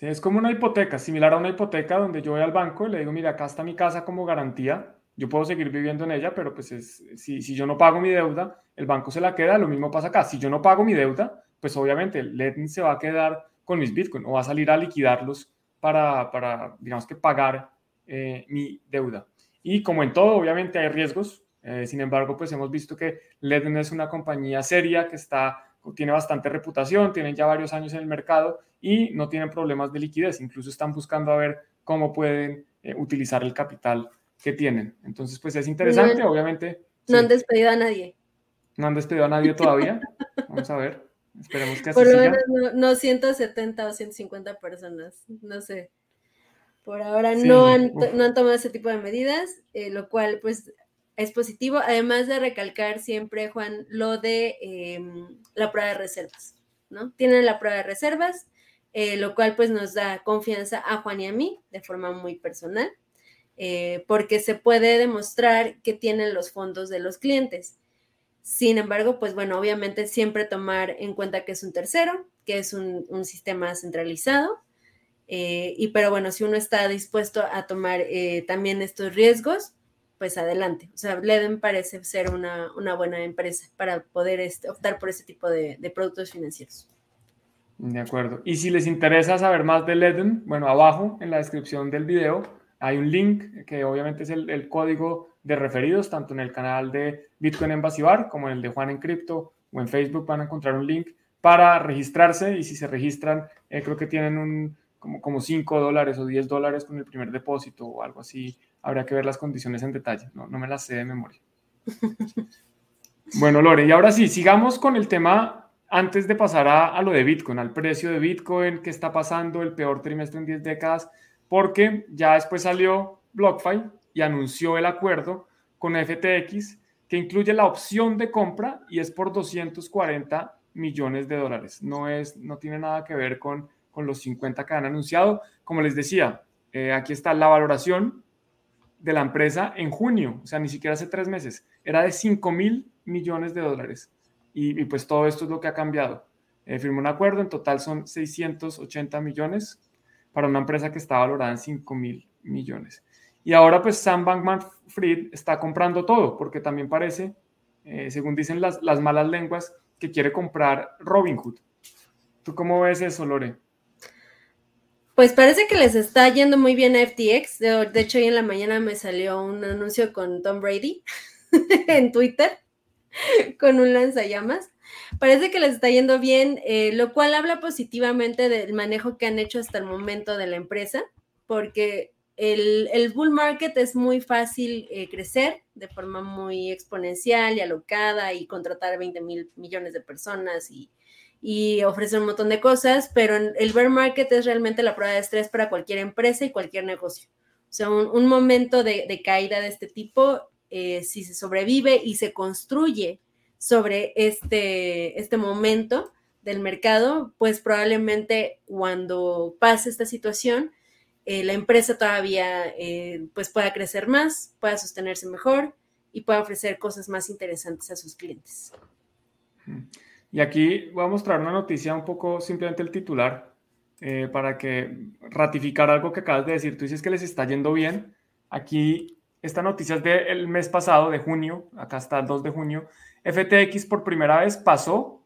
Es como una hipoteca, similar a una hipoteca donde yo voy al banco y le digo, mira, acá está mi casa como garantía, yo puedo seguir viviendo en ella, pero pues es, si, si yo no pago mi deuda, el banco se la queda, lo mismo pasa acá. Si yo no pago mi deuda, pues obviamente el se va a quedar con mis Bitcoin o va a salir a liquidarlos para, para digamos que pagar eh, mi deuda. Y como en todo, obviamente hay riesgos. Eh, sin embargo, pues hemos visto que Ledn es una compañía seria que está tiene bastante reputación, tienen ya varios años en el mercado y no tienen problemas de liquidez. Incluso están buscando a ver cómo pueden eh, utilizar el capital que tienen. Entonces, pues es interesante, obviamente. No han despedido a nadie. No han despedido a nadie todavía. Vamos a ver. Esperemos que así Por lo menos no, 170 o 150 personas, no sé. Por ahora no, han, no han tomado ese tipo de medidas, eh, lo cual pues es positivo, además de recalcar siempre, Juan, lo de em, la prueba de reservas, ¿no? Tienen la prueba de reservas, eh, lo cual pues nos da confianza a Juan y a mí de forma muy personal, eh, porque se puede demostrar que tienen los fondos de los clientes. Sin embargo, pues bueno, obviamente siempre tomar en cuenta que es un tercero, que es un, sistema centralizado, eh, y pero bueno, si uno está dispuesto a tomar también estos riesgos, pues adelante. O sea, Leden parece ser una, buena empresa para poder este, optar por ese tipo de, productos financieros. De acuerdo. Y si les interesa saber más de Leden, bueno, abajo en la descripción del video hay un link que obviamente es el, código de referidos, tanto en el canal de Bitcoin en Basibar como en el de Juan en Cripto o en Facebook van a encontrar un link para registrarse y si se registran, eh, creo que tienen un, como, como 5 dólares o 10 dólares con el primer depósito o algo así habría que ver las condiciones en detalle, no, no me las sé de memoria. Bueno, Lore, y ahora sí, sigamos con el tema antes de pasar a, lo de Bitcoin, al precio de Bitcoin, qué está pasando, el peor trimestre en 10 décadas, porque ya después salió BlockFi y anunció el acuerdo con FTX que incluye la opción de compra y es por 240 millones de dólares. No, es, no tiene nada que ver con, con los 50 que han anunciado. Como les decía, eh, aquí está la valoración de la empresa en junio, o sea, ni siquiera hace tres meses, era de 5 mil millones de dólares. Y, pues todo esto es lo que ha cambiado. Eh, firmó un acuerdo, en total son 680 millones para una empresa que está valorada en 5 mil millones. Y ahora pues Sam Bankman Fried está comprando todo, porque también parece, eh, según dicen las, las malas lenguas, que quiere comprar Robinhood. ¿Tú cómo ves eso, Lore? Pues parece que les está yendo muy bien a FTX. De, hecho, hoy en la mañana me salió un anuncio con Tom Brady en Twitter, con un lanzallamas. Parece que les está yendo bien, eh, lo cual habla positivamente del manejo que han hecho hasta el momento de la empresa, porque el, bull market es muy fácil eh, crecer de forma muy exponencial y alocada y contratar 20 mil millones de personas y y ofrece un montón de cosas, pero el bear market es realmente la prueba de estrés para cualquier empresa y cualquier negocio. O sea, un, momento de, caída de este tipo, eh, si se sobrevive y se construye sobre este, este momento del mercado, pues probablemente cuando pase esta situación, eh, la empresa todavía eh, pues pueda crecer más, pueda sostenerse mejor y pueda ofrecer cosas más interesantes a sus clientes. Y aquí voy a mostrar una noticia un poco, simplemente el titular, eh, para que ratificar algo que acabas de decir. Tú dices que les está yendo bien. Aquí, esta noticia es del mes pasado, de junio, acá está el 2 de junio. FTX por primera vez pasó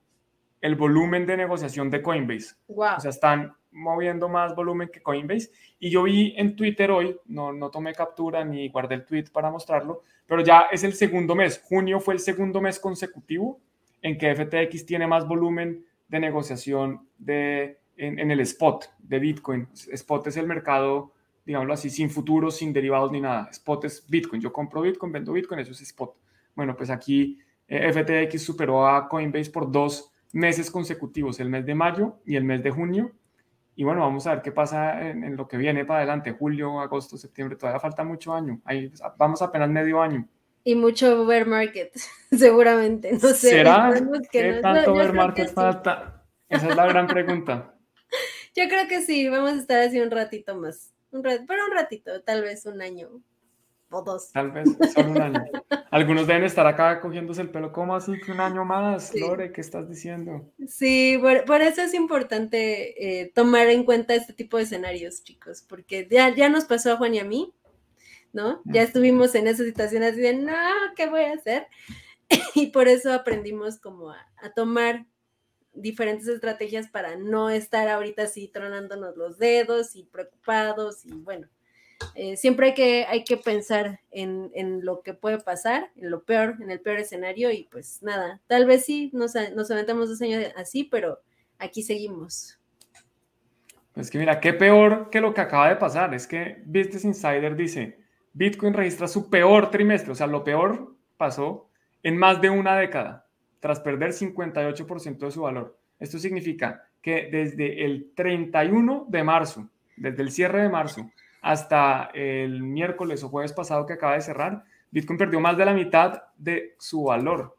el volumen de negociación de Coinbase. O sea, están moviendo más volumen que Coinbase. Y yo vi en Twitter hoy, no, no tomé captura ni guardé el tweet para mostrarlo, pero ya es el segundo mes. Junio fue el segundo mes consecutivo en que FTX tiene más volumen de negociación de, en, el spot de Bitcoin. Spot es el mercado, digámoslo así, sin futuros, sin derivados ni nada. Spot es Bitcoin. Yo compro Bitcoin, vendo Bitcoin, eso es spot. Bueno, pues aquí eh, FTX superó a Coinbase por dos meses consecutivos, el mes de mayo y el mes de junio. Y bueno, vamos a ver qué pasa en, lo que viene para adelante, julio, agosto, septiembre, todavía falta mucho año. Ahí vamos apenas medio año y mucho bear market, seguramente. No sé. ¿Será? ¿Qué tanto bear market falta? Esa es la gran pregunta. Yo creo que sí, vamos a estar así un ratito más. Un pero un ratito, tal vez un año o dos. Tal vez solo un año. Algunos deben estar acá cogiéndose el pelo. ¿Cómo así que un año más, Lore? ¿Qué estás diciendo? Sí, por, eso es importante eh, tomar en cuenta este tipo de escenarios, chicos, porque ya, ya nos pasó a Juan y a mí ¿no? Ya estuvimos en esa situación así de, no, ¿qué voy a hacer? y por eso aprendimos como a, tomar diferentes estrategias para no estar ahorita así tronándonos los dedos y preocupados y bueno, eh, siempre hay que, hay que pensar en, lo que puede pasar, en lo peor, en el peor escenario y pues nada, tal vez sí nos, nos aventamos dos años así, pero aquí seguimos. Es que mira, qué peor que lo que acaba de pasar, es que Business Insider dice, Bitcoin registra su peor trimestre, o sea, lo peor pasó en más de una década, tras perder 58% de su valor. Esto significa que desde el 31 de marzo, desde el cierre de marzo hasta el miércoles o jueves pasado que acaba de cerrar, Bitcoin perdió más de la mitad de su valor.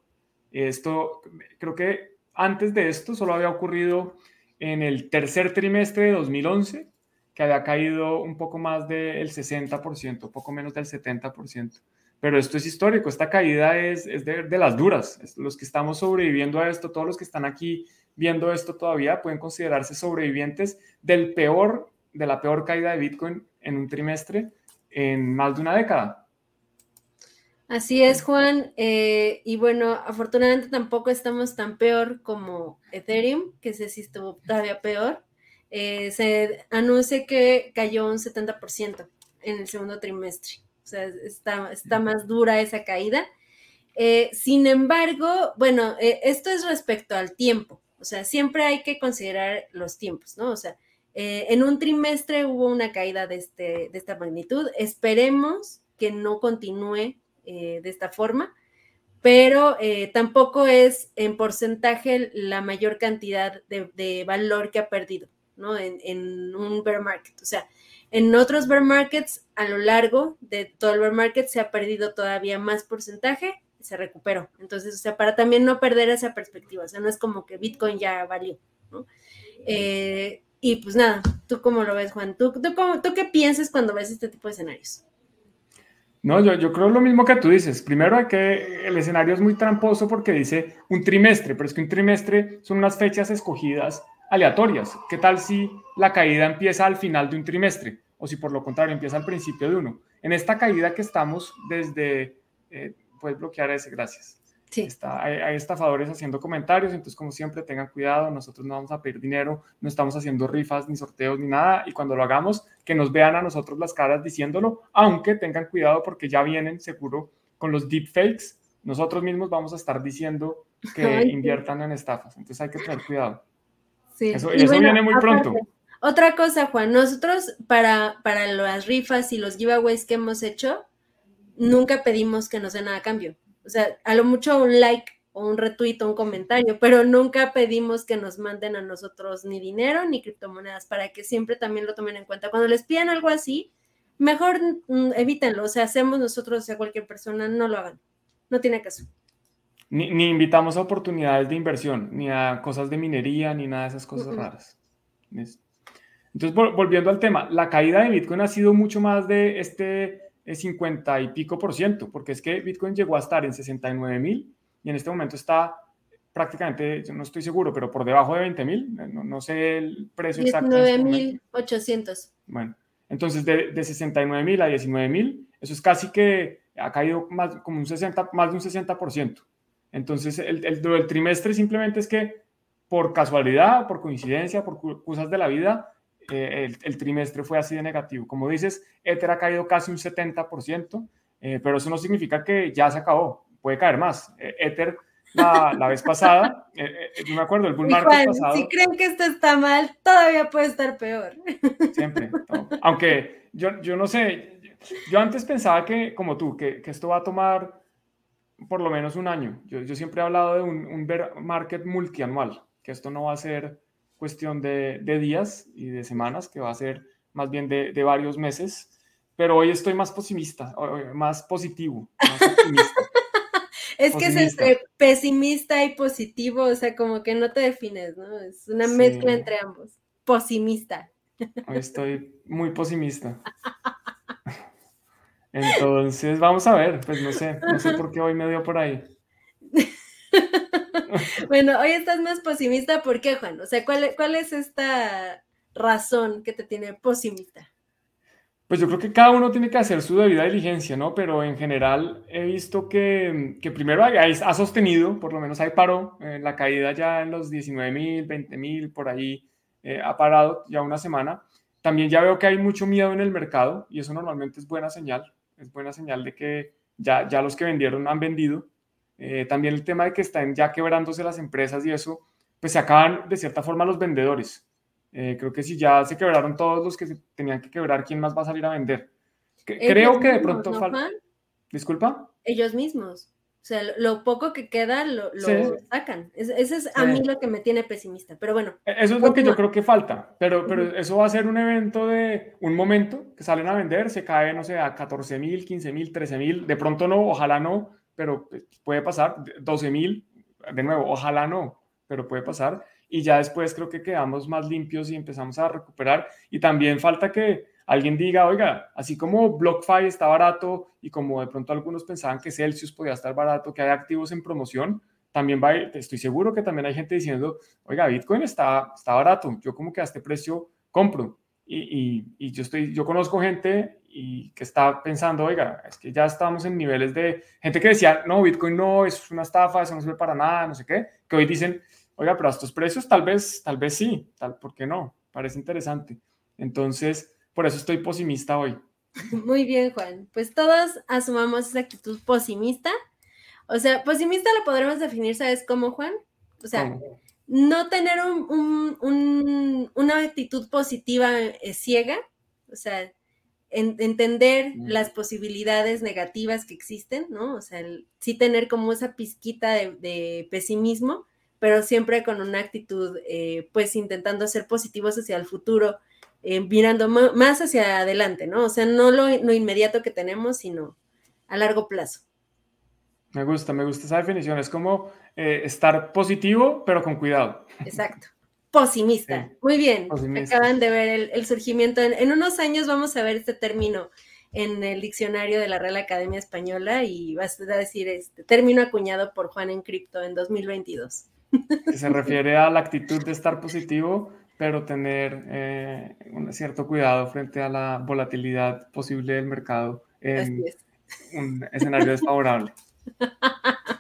Esto, creo que antes de esto solo había ocurrido en el tercer trimestre de 2011, que había caído un poco más del 60%, poco menos del 70%. Pero esto es histórico, esta caída es, es de, de, las duras. Los que estamos sobreviviendo a esto, todos los que están aquí viendo esto todavía, pueden considerarse sobrevivientes del peor, de la peor caída de Bitcoin en un trimestre en más de una década. Así es, Juan. Eh, y bueno, afortunadamente tampoco estamos tan peor como Ethereum, que sé si estuvo todavía peor. Eh, se anuncia que cayó un 70% en el segundo trimestre. O sea, está, está más dura esa caída. Eh, sin embargo, bueno, esto es respecto al tiempo. O sea, siempre hay que considerar los tiempos, ¿no? O sea, eh, en un trimestre hubo una caída de, este, de esta magnitud. Esperemos que no continúe eh, de esta forma, pero eh, tampoco es en porcentaje la mayor cantidad de, valor que ha perdido, ¿no? En, un bear market. O sea, en otros bear markets, a lo largo de todo el bear market, se ha perdido todavía más porcentaje se recuperó. Entonces, o sea, para también no perder esa perspectiva, o sea, no es como que Bitcoin ya valió, ¿no? Y pues nada, ¿tú cómo lo ves, Juan? ¿Tú, tú, cómo, ¿Tú qué piensas cuando ves este tipo de escenarios? No, yo, yo creo lo mismo que tú dices. Primero, que el escenario es muy tramposo porque dice un trimestre, pero es que un trimestre son unas fechas escogidas aleatorias. ¿Qué tal si la caída empieza al final de un trimestre? O si por lo contrario empieza al principio de uno. En esta caída que estamos desde, eh, puedes bloquear ese, gracias. Está, hay, estafadores haciendo comentarios, entonces como siempre tengan cuidado, nosotros no vamos a pedir dinero, no estamos haciendo rifas ni sorteos ni nada, y cuando lo hagamos, que nos vean a nosotros las caras diciéndolo, aunque tengan cuidado porque ya vienen seguro con los deepfakes, nosotros mismos vamos a estar diciendo que inviertan en estafas, entonces hay que tener cuidado. Sí. Eso, viene muy pronto. Otra cosa, Juan, nosotros para, para las rifas y los giveaways que hemos hecho, nunca pedimos que nos den nada a cambio. O sea, a lo mucho un like o un retweet o un comentario, pero nunca pedimos que nos manden a nosotros ni dinero ni criptomonedas para que siempre también lo tomen en cuenta. Cuando les pidan algo así, mejor mm, evítenlo. O sea, hacemos nosotros, o sea, cualquier persona, no lo hagan. No tiene caso. Ni, invitamos a oportunidades de inversión, ni a cosas de minería, ni nada de esas cosas raras. Entonces, volviendo al tema, la caída de Bitcoin ha sido mucho más de este 50 y pico por ciento, porque es que Bitcoin llegó a estar en 69 mil y en este momento está prácticamente, yo no estoy seguro, pero por debajo de 20 mil, no, sé el precio exacto. 19 mil 800. Bueno, entonces de, de 69 mil a 19 mil, eso es casi que ha caído más, como un 60, más de un 60 por ciento. Entonces, el, el, el trimestre simplemente es que por casualidad, por coincidencia, por cosas de la vida, el, trimestre fue así de negativo. Como dices, Ether ha caído casi un 70%, eh, pero eso no significa que ya se acabó, puede caer más. Eh, Ether la, vez pasada, eh, yo me acuerdo, el bull market pasado. Si creen que esto está mal, todavía puede estar peor. Siempre. Aunque yo, yo no sé, yo antes pensaba que, como tú, que, que, esto va a tomar por lo menos un año. Yo, yo siempre he hablado de un, un market multianual, que esto no va a ser cuestión de, días y de semanas, que va a ser más bien de, varios meses, pero hoy estoy más pesimista, más positivo, más optimista. es que es entre pesimista y positivo, o sea, como que no te defines, ¿no? Es una mezcla entre ambos. Posimista. Hoy estoy muy pesimista. Entonces, vamos a ver, pues no sé, no sé por qué hoy me dio por ahí. bueno, hoy estás más pesimista, ¿por qué, Juan? O sea, ¿cuál, ¿cuál es esta razón que te tiene pesimista? Pues yo creo que cada uno tiene que hacer su debida diligencia, ¿no? Pero en general he visto que, que primero ha sostenido, por lo menos hay paró, eh, la caída ya en los 19 mil, 20 mil, por ahí eh, ha parado ya una semana. También ya veo que hay mucho miedo en el mercado y eso normalmente es buena señal, es buena señal de que ya, ya los que vendieron han vendido eh, también el tema de que están ya quebrándose las empresas y eso, pues se acaban de cierta forma los vendedores. Eh, creo que si ya se quebraron todos los que se tenían que quebrar, ¿quién más va a salir a vender? creo que de pronto falta. Disculpa. Ellos mismos. O sea, lo, poco que queda lo, sacan. Ese es a mí lo que me tiene pesimista. Pero bueno. E, eso es lo que yo creo que falta. Pero, pero eso va a ser un evento de un momento que salen a vender, se cae, no sé, a 14 mil, 15 mil, 13 mil. De pronto no, ojalá no, pero pues, puede pasar. 12 mil, de nuevo, ojalá no, pero puede pasar. Y ya después creo que quedamos más limpios y empezamos a recuperar. Y también falta que alguien diga, oiga, así como BlockFi está barato y como de pronto algunos pensaban que Celsius podía estar barato, que hay activos en promoción, también va, estoy seguro que también hay gente diciendo, oiga, Bitcoin está, está barato, yo como que a este precio compro. Y, y, yo, estoy, yo conozco gente y que está pensando, oiga, es que ya estamos en niveles de gente que decía, no, Bitcoin no, es una estafa, eso no sirve para nada, no sé qué, que hoy dicen, oiga, pero a estos precios tal vez, tal vez sí, tal, ¿por qué no? Parece interesante. Entonces, por eso estoy posimista hoy. Muy bien, Juan. Pues todos asumamos esa actitud posimista. O sea, posimista lo podremos definir, ¿sabes cómo, Juan? O sea, no tener una actitud positiva eh, ciega, o sea, entender mm. las posibilidades negativas que existen, ¿no? O sea, sí tener como esa pizquita de, pesimismo, pero siempre con una actitud, eh, pues intentando ser positivos hacia el futuro eh, mirando más hacia adelante, ¿no? O sea, no lo, inmediato que tenemos, sino a largo plazo. Me gusta, me gusta esa definición. Es como eh, estar positivo, pero con cuidado. Exacto. Posimista. Muy bien. Acaban de ver el, surgimiento. En, unos años vamos a ver este término en el diccionario de la Real Academia Española y vas a decir este término acuñado por Juan en Cripto en 2022. Que se refiere a la actitud de estar positivo, pero tener eh, un cierto cuidado frente a la volatilidad posible del mercado en un escenario desfavorable.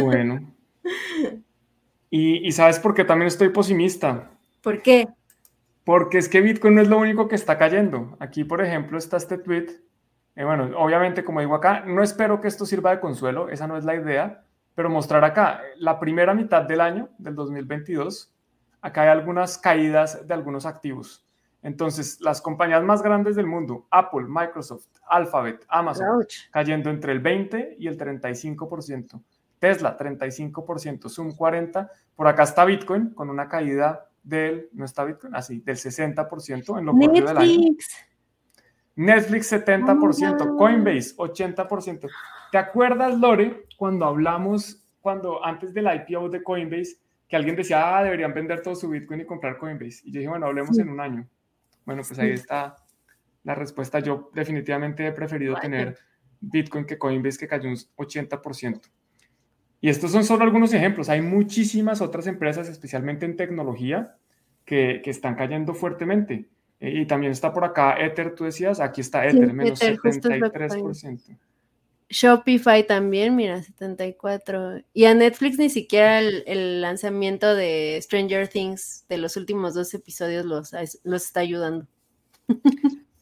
Bueno. Y, sabes por qué también estoy pesimista. ¿Por qué? Porque es que Bitcoin no es lo único que está cayendo. Aquí, por ejemplo, está este tweet. Eh, bueno, obviamente, como digo acá, no espero que esto sirva de consuelo, esa no es la idea, pero mostrar acá, la primera mitad del año, del 2022, acá hay algunas caídas de algunos activos. Entonces, las compañías más grandes del mundo, Apple, Microsoft, Alphabet, Amazon, cayendo entre el 20 y el 35%. Tesla, 35%, Zoom 40%. Por acá está Bitcoin con una caída del, no está Bitcoin, así, del 60% en lo corrido del año. Netflix 70%, Coinbase 80%. ¿Te acuerdas, Lore, cuando hablamos, cuando antes del IPO de Coinbase, que alguien decía, ah, deberían vender todo su Bitcoin y comprar Coinbase. Y yo dije, bueno, hablemos en un año. Bueno, pues ahí está la respuesta. Yo definitivamente he preferido tener Bitcoin que Coinbase, que cayó un 80%. Y estos son solo algunos ejemplos. Hay muchísimas otras empresas, especialmente en tecnología, que, que están cayendo fuertemente. Eh, y también está por acá Ether, tú decías, aquí está Ether, menos 73%. Shopify también, mira, 74. Y a Netflix ni siquiera el, lanzamiento de Stranger Things de los últimos dos episodios los, los está ayudando.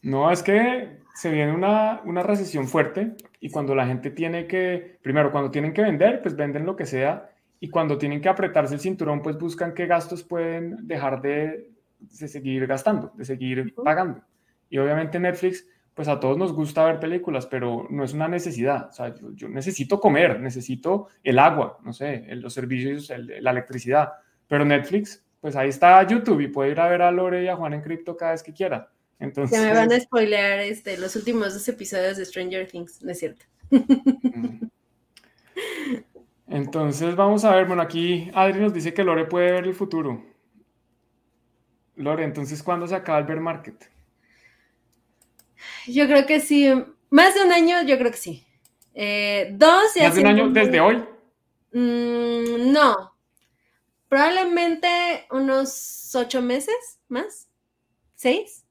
No, es que se viene una, una, recesión fuerte y cuando la gente tiene que, primero, cuando tienen que vender, pues venden lo que sea y cuando tienen que apretarse el cinturón, pues buscan qué gastos pueden dejar de, de seguir gastando, de seguir pagando. Y obviamente Netflix pues a todos nos gusta ver películas, pero no es una necesidad. O sea, yo, necesito comer, necesito el agua, no sé, los servicios, la electricidad. Pero Netflix, pues ahí está YouTube y puede ir a ver a Lore y a Juan en Cripto cada vez que quiera. Entonces... Se me van a spoilear este, los últimos dos episodios de Stranger Things, ¿no es cierto? Entonces vamos a ver, bueno, aquí Adri nos dice que Lore puede ver el futuro. Lore, entonces, ¿cuándo se acaba el bear market? Yo creo que sí. Más de un año, yo creo que sí. Eh, dos y ¿Más de un año desde hoy? Mm, no. Probablemente unos ocho meses más. ¿Seis?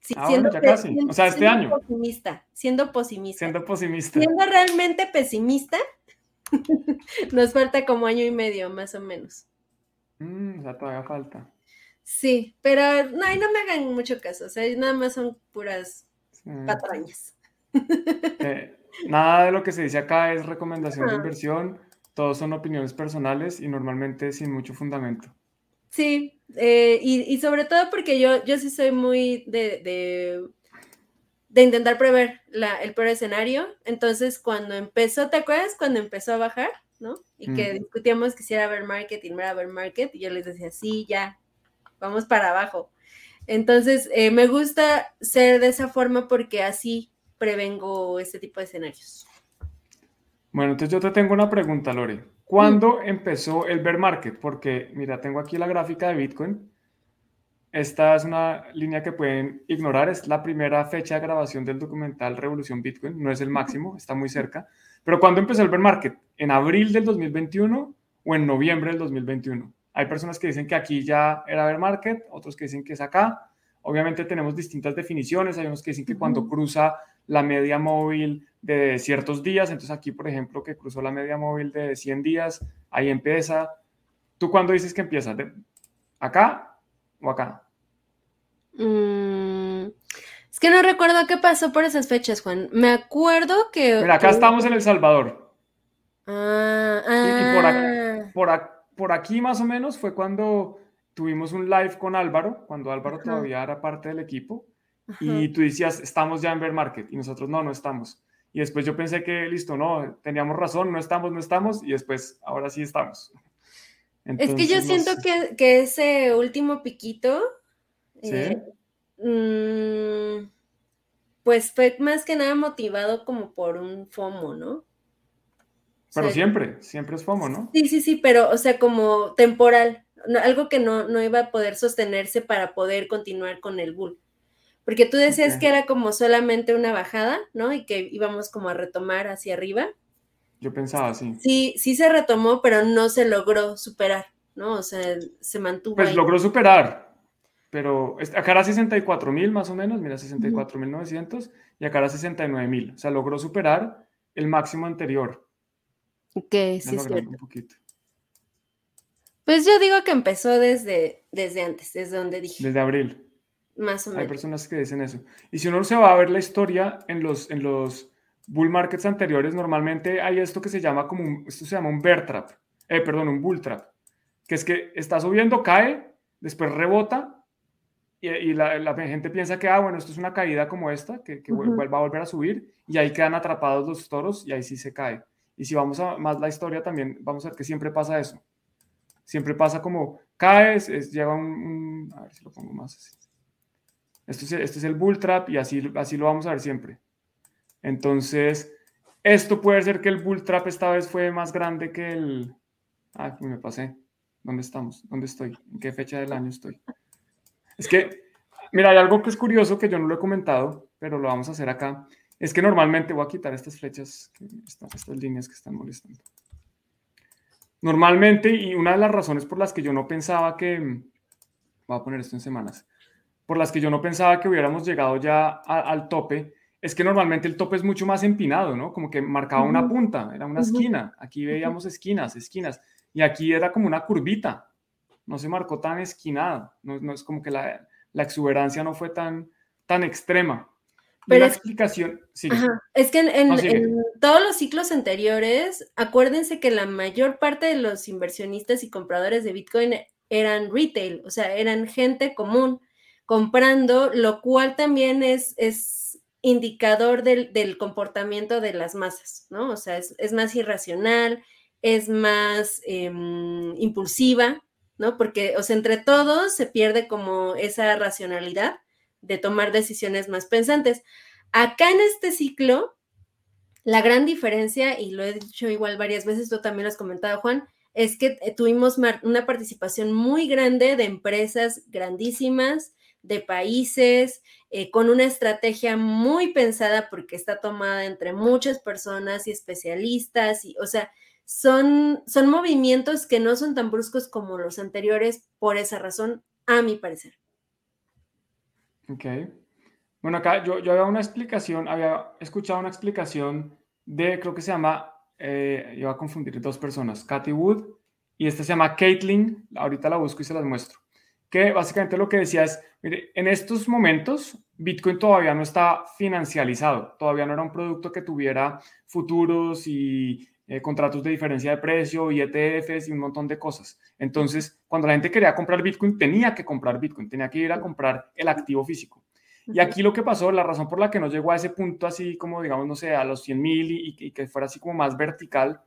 Sí, ah, siendo, ya casi. o sea, este año. Siendo pesimista. Siendo pesimista. Siendo realmente pesimista, nos falta como año y medio, más o menos. Mm, o sea, todavía falta. Sí, pero no, no me hagan mucho caso, o sea, nada más son puras patrañas. Eh, nada de lo que se dice acá es recomendación de inversión, todos son opiniones personales y normalmente sin mucho fundamento. Sí, eh, y, sobre todo porque yo, yo sí soy muy de, de intentar prever el peor escenario. Entonces, cuando empezó, ¿te acuerdas? Cuando empezó a bajar, ¿no? Y que discutíamos que si era bear market y no era bear market, y yo les decía, sí, ya, vamos para abajo. Entonces, eh, me gusta ser de esa forma porque así prevengo este tipo de escenarios. Bueno, entonces yo te tengo una pregunta, Lore. ¿Cuándo empezó el bear market? Porque, mira, tengo aquí la gráfica de Bitcoin. Esta es una línea que pueden ignorar. Es la primera fecha de grabación del documental Revolución Bitcoin. No es el máximo, está muy cerca. Pero ¿cuándo empezó el bear market? ¿En abril del 2021 o en noviembre del 2021? Hay personas que dicen que aquí ya era bear market, otros que dicen que es acá. Obviamente tenemos distintas definiciones. Hay unos que dicen que cuando cruza la media móvil de ciertos días, entonces aquí, por ejemplo, que cruzó la media móvil de 100 días, ahí empieza. ¿Tú cuándo dices que empieza? ¿Acá o acá? Mm, es que no recuerdo qué pasó por esas fechas, Juan. Me acuerdo que... Mira, acá estamos en El Salvador. Ah, y, por, ah. por, aquí más o menos fue cuando tuvimos un live con Álvaro, cuando Álvaro todavía era parte del equipo, y tú decías, estamos ya en Bear Market, y nosotros no, no estamos. Y después yo pensé que, listo, no, teníamos razón, no estamos, no estamos, y después, ahora sí estamos. es que yo siento que, que, ese último piquito, eh, mm, pues fue más que nada motivado como por un FOMO, ¿no? Pero siempre, siempre es FOMO, ¿no? Sí, sí, sí, pero, o sea, como temporal, algo que no, no iba a poder sostenerse para poder continuar con el bull. Porque tú decías que era como solamente una bajada, ¿no? Y que íbamos como a retomar hacia arriba. Yo pensaba así. Sí, sí se retomó, pero no se logró superar, ¿no? O sea, se mantuvo. Pues logró superar, pero acá era 64 mil más o menos, mira, 64 mil 900 y acá era 69 mil. O sea, logró superar el máximo anterior. Que sí, es cierto. Un poquito. Pues yo digo que empezó desde, desde antes, desde donde dije. Desde abril. Más o menos. Hay personas que dicen eso. Y si uno se va a ver la historia en los, en los bull markets anteriores, normalmente hay esto que se llama como un, esto se llama un bear trap, eh, perdón, un bull trap, que es que está subiendo, cae, después rebota y, la, gente piensa que, ah, bueno, esto es una caída como esta, que, que va a volver a subir y ahí quedan atrapados los toros y ahí sí se cae. Y si vamos a más la historia también, vamos a ver que siempre pasa eso. Siempre pasa como caes, es, lleva un, a ver si lo pongo más así. Esto es, este es el bull trap y así, así lo vamos a ver siempre. Entonces, esto puede ser que el bull trap esta vez fue más grande que el... Ah, me pasé. ¿Dónde estamos? ¿Dónde estoy? ¿En qué fecha del año estoy? Es que, mira, hay algo que es curioso que yo no lo he comentado, pero lo vamos a hacer acá. Es que normalmente voy a quitar estas flechas, estas, líneas que están molestando. Normalmente, y una de las razones por las que yo no pensaba que... Voy a poner esto en semanas por las que yo no pensaba que hubiéramos llegado ya al tope, es que normalmente el tope es mucho más empinado, ¿no? Como que marcaba una punta, era una esquina. Aquí veíamos esquinas, esquinas. Y aquí era como una curvita. No se marcó tan esquinado. No, es como que la, exuberancia no fue tan, tan extrema. Pero la explicación, sí. Es que en, todos los ciclos anteriores, acuérdense que la mayor parte de los inversionistas y compradores de Bitcoin eran retail, o sea, eran gente común comprando, lo cual también es, es indicador del, comportamiento de las masas, ¿no? O sea, es, más irracional, es más em, impulsiva, ¿no? Porque, o sea, entre todos se pierde como esa racionalidad de tomar decisiones más pensantes. Acá en este ciclo, la gran diferencia, y lo he dicho igual varias veces, tú también lo has comentado, Juan, es que eh, tuvimos una participación muy grande de empresas grandísimas, de países, eh, con una estrategia muy pensada porque está tomada entre muchas personas y especialistas, y, o sea, son, son movimientos que no son tan bruscos como los anteriores por esa razón, a mi parecer. Ok. Bueno, acá yo, yo había una explicación, había escuchado una explicación de, creo que se llama, eh, yo voy a confundir dos personas, Cathy Wood y esta se llama Caitlin, ahorita la busco y se las muestro que básicamente lo que decía es, mire, en estos momentos Bitcoin todavía no está financializado, todavía no era un producto que tuviera futuros y eh, contratos de diferencia de precio y ETFs y un montón de cosas. Entonces, cuando la gente quería comprar Bitcoin, tenía que comprar Bitcoin, tenía que ir a comprar el activo físico. Y aquí lo que pasó, la razón por la que no llegó a ese punto así como, digamos, no sé, a los 100 mil y, que fuera así como más vertical,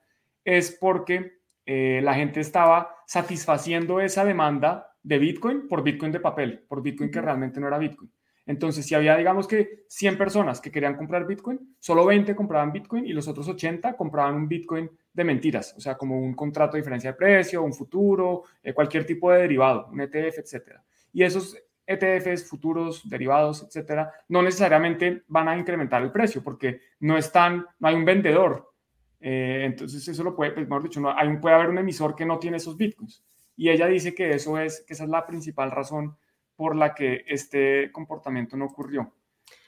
es porque eh, la gente estaba satisfaciendo esa demanda de Bitcoin por Bitcoin de papel, por Bitcoin que realmente no era Bitcoin. Entonces, si había, digamos que 100 personas que querían comprar Bitcoin, solo 20 compraban Bitcoin y los otros 80 compraban un Bitcoin de mentiras, o sea, como un contrato de diferencia de precio, un futuro, eh, cualquier tipo de derivado, un ETF, etcétera. Y esos ETFs, futuros, derivados, etcétera, no necesariamente van a incrementar el precio porque no están, no hay un vendedor. Eh, entonces, eso lo puede, pues, mejor dicho, no, hay puede haber un emisor que no tiene esos Bitcoins. Y ella dice que eso es, que esa es la principal razón por la que este comportamiento no ocurrió.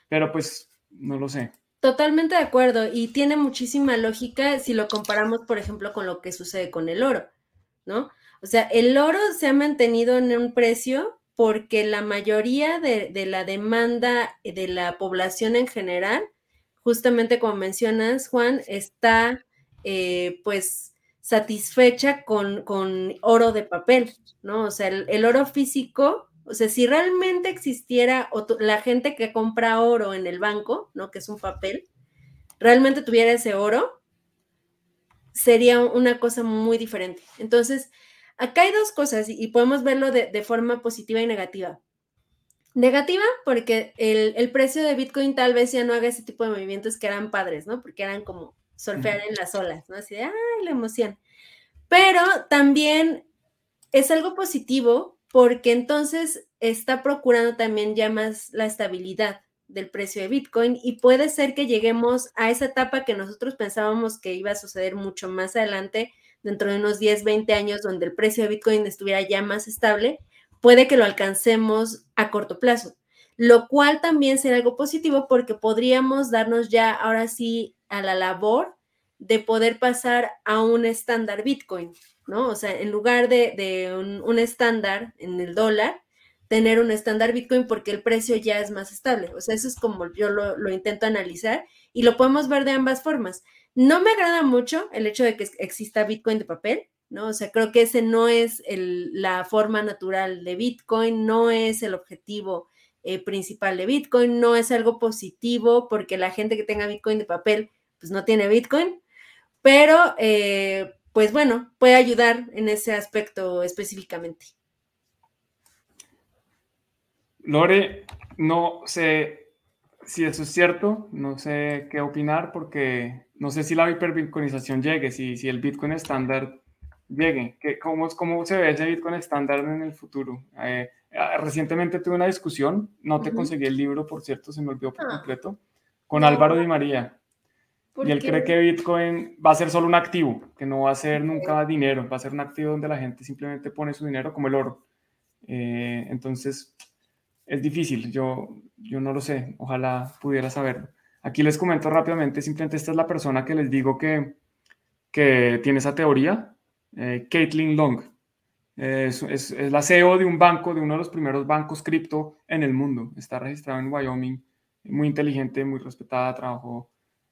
Pero pues, no lo sé. Totalmente de acuerdo y tiene muchísima lógica si lo comparamos, por ejemplo, con lo que sucede con el oro, ¿no? O sea, el oro se ha mantenido en un precio porque la mayoría de, la demanda de la población en general, justamente como mencionas, Juan, está eh, pues satisfecha con, oro de papel, ¿no? O sea, el, oro físico, o sea, si realmente existiera la gente que compra oro en el banco, ¿no? Que es un papel, realmente tuviera ese oro, sería una cosa muy diferente. Entonces, acá hay dos cosas y podemos verlo de, forma positiva y negativa. Negativa porque el, el, precio de Bitcoin tal vez ya no haga ese tipo de movimientos que eran padres, ¿no? Porque eran como surfear en las olas, ¿no? Así de, ¡ay, la emoción! Pero también es algo positivo porque entonces está procurando también ya más la estabilidad del precio de Bitcoin y puede ser que lleguemos a esa etapa que nosotros pensábamos que iba a suceder mucho más adelante, dentro de unos 10, 20 años, donde el precio de Bitcoin estuviera ya más estable, puede que lo alcancemos a corto plazo, lo cual también será algo positivo porque podríamos darnos ya ahora sí a la labor de poder pasar a un estándar Bitcoin, ¿no? O sea, en lugar de, un, estándar en el dólar, tener un estándar Bitcoin porque el precio ya es más estable. O sea, eso es como yo lo, intento analizar y lo podemos ver de ambas formas. No me agrada mucho el hecho de que exista Bitcoin de papel, ¿no? O sea, creo que ese no es la forma natural de Bitcoin, no es el objetivo eh, principal de Bitcoin, no es algo positivo porque la gente que tenga Bitcoin de papel, pues no tiene Bitcoin, pero eh, pues bueno, puede ayudar en ese aspecto específicamente. Lore, no sé si eso es cierto, no sé qué opinar porque no sé si la hiperbitcoinización llegue, si, si el Bitcoin estándar llegue, cómo, ¿cómo se ve ese Bitcoin estándar en el futuro? Eh, ah, recientemente tuve una discusión, no te conseguí el libro, por cierto, se me olvidó por ah. completo, con Álvaro Di María. Y él cree que Bitcoin va a ser solo un activo, que no va a ser nunca dinero, va a ser un activo donde la gente simplemente pone su dinero como el oro. Eh, entonces, es difícil, yo, yo no lo sé, ojalá pudiera saberlo. Aquí les comento rápidamente, simplemente esta es la persona que les digo que, que tiene esa teoría, eh, Caitlin Long. es, es, es, la CEO de un banco, de uno de los primeros bancos cripto en el mundo. Está registrado en Wyoming, muy inteligente, muy respetada, trabajó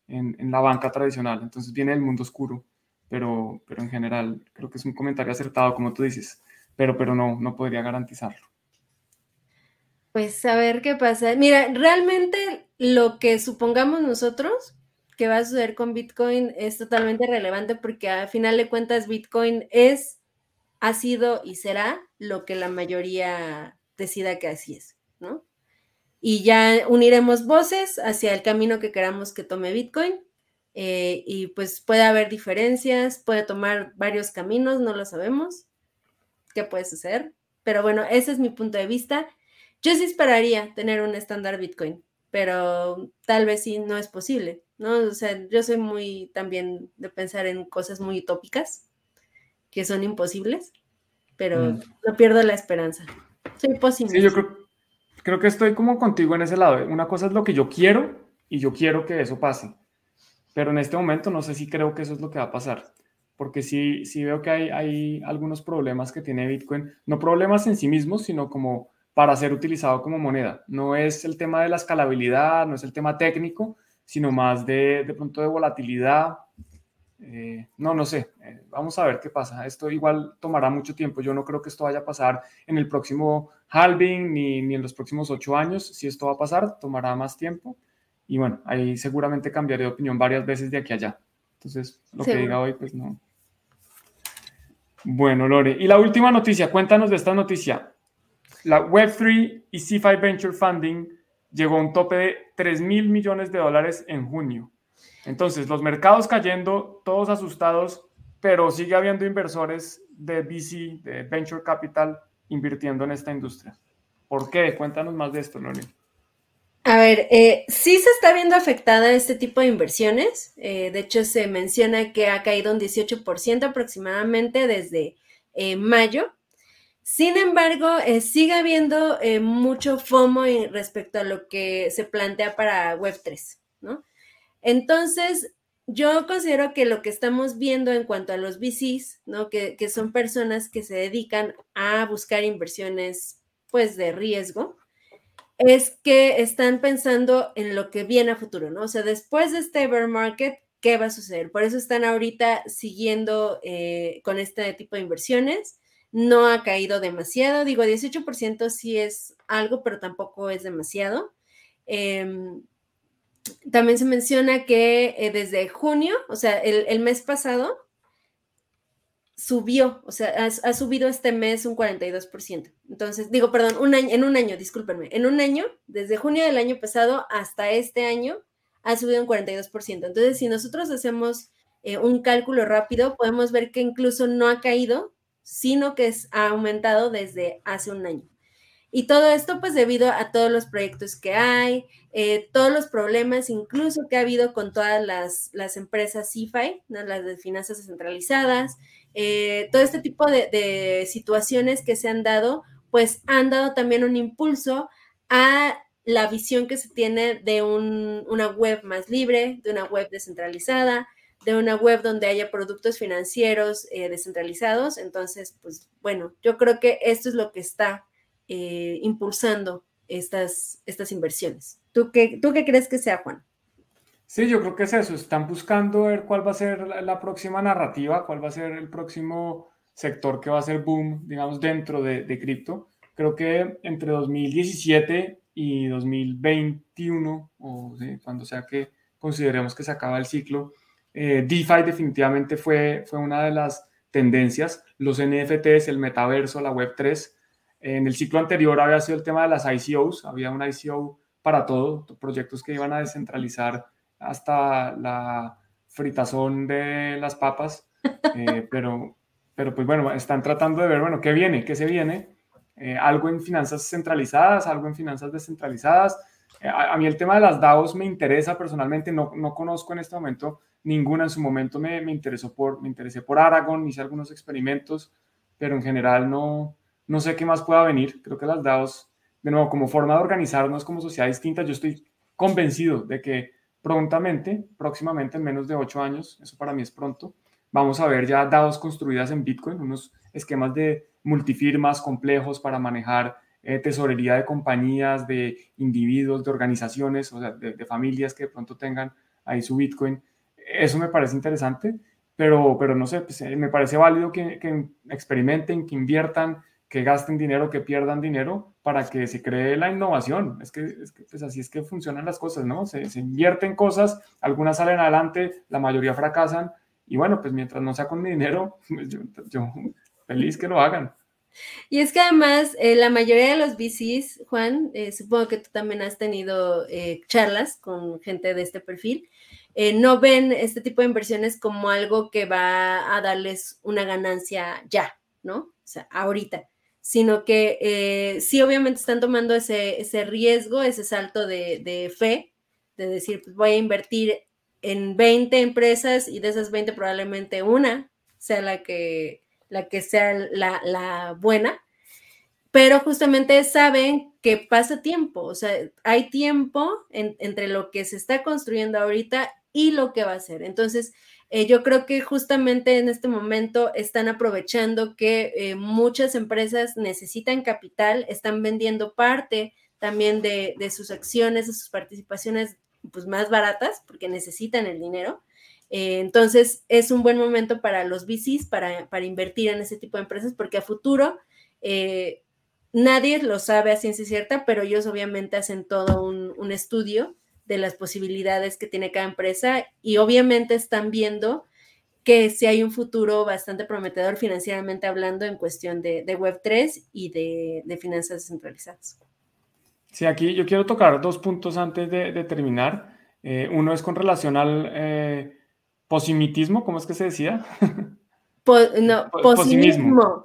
en, la banca tradicional. Entonces viene del mundo oscuro, pero, pero en general creo que es un comentario acertado, como tú dices, pero, pero no, no podría garantizarlo. Pues a ver qué pasa. Mira, realmente lo que supongamos nosotros que va a suceder con Bitcoin es totalmente relevante porque a final de cuentas Bitcoin es, ha sido y será lo que la mayoría decida que así es, ¿no? Y ya uniremos voces hacia el camino que queramos que tome Bitcoin. Eh, y pues puede haber diferencias, puede tomar varios caminos, no lo sabemos qué puede suceder. Pero bueno, ese es mi punto de vista. Yo sí esperaría tener un estándar Bitcoin, pero tal vez sí no es posible, ¿no? O sea, yo soy muy también de pensar en cosas muy utópicas que son imposibles, pero mm. no pierdo la esperanza. Soy posible. Sí, yo creo, creo que estoy como contigo en ese lado. Una cosa es lo que yo quiero y yo quiero que eso pase. Pero en este momento no sé si creo que eso es lo que va a pasar. Porque sí, sí veo que hay, hay algunos problemas que tiene Bitcoin. No problemas en sí mismos, sino como para ser utilizado como moneda. No es el tema de la escalabilidad, no es el tema técnico, sino más de, de pronto de volatilidad. Eh, no, no sé. Eh, vamos a ver qué pasa. Esto igual tomará mucho tiempo. Yo no creo que esto vaya a pasar en el próximo halving ni, ni en los próximos ocho años. Si esto va a pasar, tomará más tiempo. Y bueno, ahí seguramente cambiaré de opinión varias veces de aquí a allá. Entonces, lo que diga hoy, pues no. Bueno, Lore. Y la última noticia, cuéntanos de esta noticia. La Web3 y C5 Venture Funding llegó a un tope de 3 mil millones de dólares en junio. Entonces, los mercados cayendo, todos asustados, pero sigue habiendo inversores de VC, de Venture Capital, invirtiendo en esta industria. ¿Por qué? Cuéntanos más de esto, Lore. A ver, eh, sí se está viendo afectada este tipo de inversiones. Eh, de hecho, se menciona que ha caído un 18% aproximadamente desde eh, mayo. Sin embargo, sigue habiendo mucho FOMO respecto a lo que se plantea para Web3, ¿no? Entonces, yo considero que lo que estamos viendo en cuanto a los VCs, ¿no? Que, que son personas que se dedican a buscar inversiones, pues, de riesgo, es que están pensando en lo que viene a futuro, ¿no? O sea, después de este bear market, ¿qué va a suceder? Por eso están ahorita siguiendo eh, con este tipo de inversiones. No ha caído demasiado, digo, 18% sí es algo, pero tampoco es demasiado. Em, también se menciona que eh, desde junio, o sea, el mes pasado, subió, o sea, ha, subido este mes un 42%. Entonces, digo, perdón, un año, en un año, discúlpenme, en un año, desde junio del año pasado hasta este año, ha subido un 42%. Entonces, si nosotros hacemos eh, un cálculo rápido, podemos ver que incluso no ha caído, sino que ha aumentado desde hace un año. Y todo esto, pues debido a todos los proyectos que hay, eh, todos los problemas, incluso que ha habido con todas las, las empresas CIFI, las de finanzas descentralizadas, eh, todo este tipo de, situaciones que se han dado, pues han dado también un impulso a la visión que se tiene de una web más libre, de una web descentralizada, de una web donde haya productos financieros eh, descentralizados. Entonces, pues bueno, yo creo que esto es lo que está eh, impulsando estas, estas inversiones. ¿Tú qué, ¿Tú qué crees que sea, Juan? Sí, yo creo que es eso. Están buscando ver cuál va a ser la, próxima narrativa, cuál va a ser el próximo sector que va a ser boom, digamos, dentro de, cripto. Creo que entre 2017 y 2021, o cuando sea que consideremos que se acaba el ciclo, eh, DeFi definitivamente fue, fue una de las tendencias. Los NFTs, el metaverso, la Web3. En el ciclo anterior había sido el tema de las ICOs, había una ICO para todo, proyectos que iban a descentralizar hasta la fritazón de las papas, eh, pero, pero pues bueno, están tratando de ver, bueno, qué viene, qué se viene, eh, algo en finanzas centralizadas, algo en finanzas descentralizadas. Eh, a, mí el tema de las DAOs me interesa personalmente, no, no conozco en este momento ninguna, en su momento me, me, interesó por, me interesé por Aragon, hice algunos experimentos, pero en general no, no sé qué más pueda venir. Creo que las DAOs, de nuevo, como forma de organizarnos como sociedad distinta, yo estoy convencido de que prontamente, próximamente en menos de ocho años, eso para mí es pronto, vamos a ver ya DAOs construidas en Bitcoin, unos esquemas de multifirmas complejos para manejar eh, tesorería de compañías, de individuos, de organizaciones, o sea, de, familias que de pronto tengan ahí su Bitcoin. Eso me parece interesante, pero, pero no sé, pues, eh, me parece válido que, que experimenten, que inviertan, que gasten dinero, que pierdan dinero para que se cree la innovación. Es que, pues así es que funcionan las cosas, ¿no? Se, se, invierten cosas, algunas salen adelante, la mayoría fracasan y bueno, pues mientras no sea con mi dinero, pues yo, feliz que lo hagan. Y es que además eh, la mayoría de los VCs, Juan, eh, supongo que tú también has tenido eh, charlas con gente de este perfil, no ven este tipo de inversiones como algo que va a darles una ganancia ya, ¿no? O sea, ahorita sino que eh, sí obviamente están tomando ese, ese riesgo, ese salto de, fe, de decir, pues voy a invertir en 20 empresas y de esas 20 probablemente una sea la que, la que sea la, buena, pero justamente saben que pasa tiempo, o sea, hay tiempo entre lo que se está construyendo ahorita y lo que va a ser. Entonces, eh, yo creo que justamente en este momento están aprovechando que eh, muchas empresas necesitan capital, están vendiendo parte también de, sus acciones, de sus participaciones pues, más baratas, porque necesitan el dinero. Eh, entonces, es un buen momento para los VCs para, para, invertir en ese tipo de empresas porque a futuro nadie lo sabe a ciencia cierta, pero ellos obviamente hacen todo un, un, estudio de las posibilidades que tiene cada empresa y obviamente están viendo que si hay un futuro bastante prometedor financieramente hablando en cuestión de, de Web3 y de, de, finanzas descentralizadas. Sí, aquí yo quiero tocar dos puntos antes de, de terminar. Eh, uno es con relación al eh, posimitismo, ¿cómo es que se decía? Po, no, posimismo.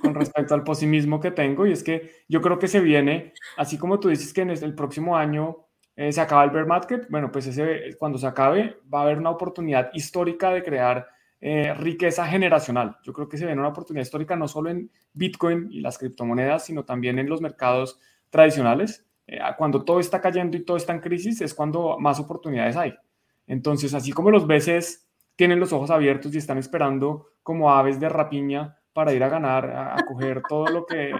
Con respecto al posimismo que tengo, y es que yo creo que se viene, así como tú dices que en el próximo año eh, se acaba el bear market, bueno, pues ese, cuando se acabe va a haber una oportunidad histórica de crear eh, riqueza generacional. Yo creo que se viene una oportunidad histórica no solo en Bitcoin y las criptomonedas, sino también en los mercados tradicionales. Eh, cuando todo está cayendo y todo está en crisis es cuando más oportunidades hay. Entonces, así como los veces tienen los ojos abiertos y están esperando como aves de rapiña para ir a ganar, a, coger todo lo que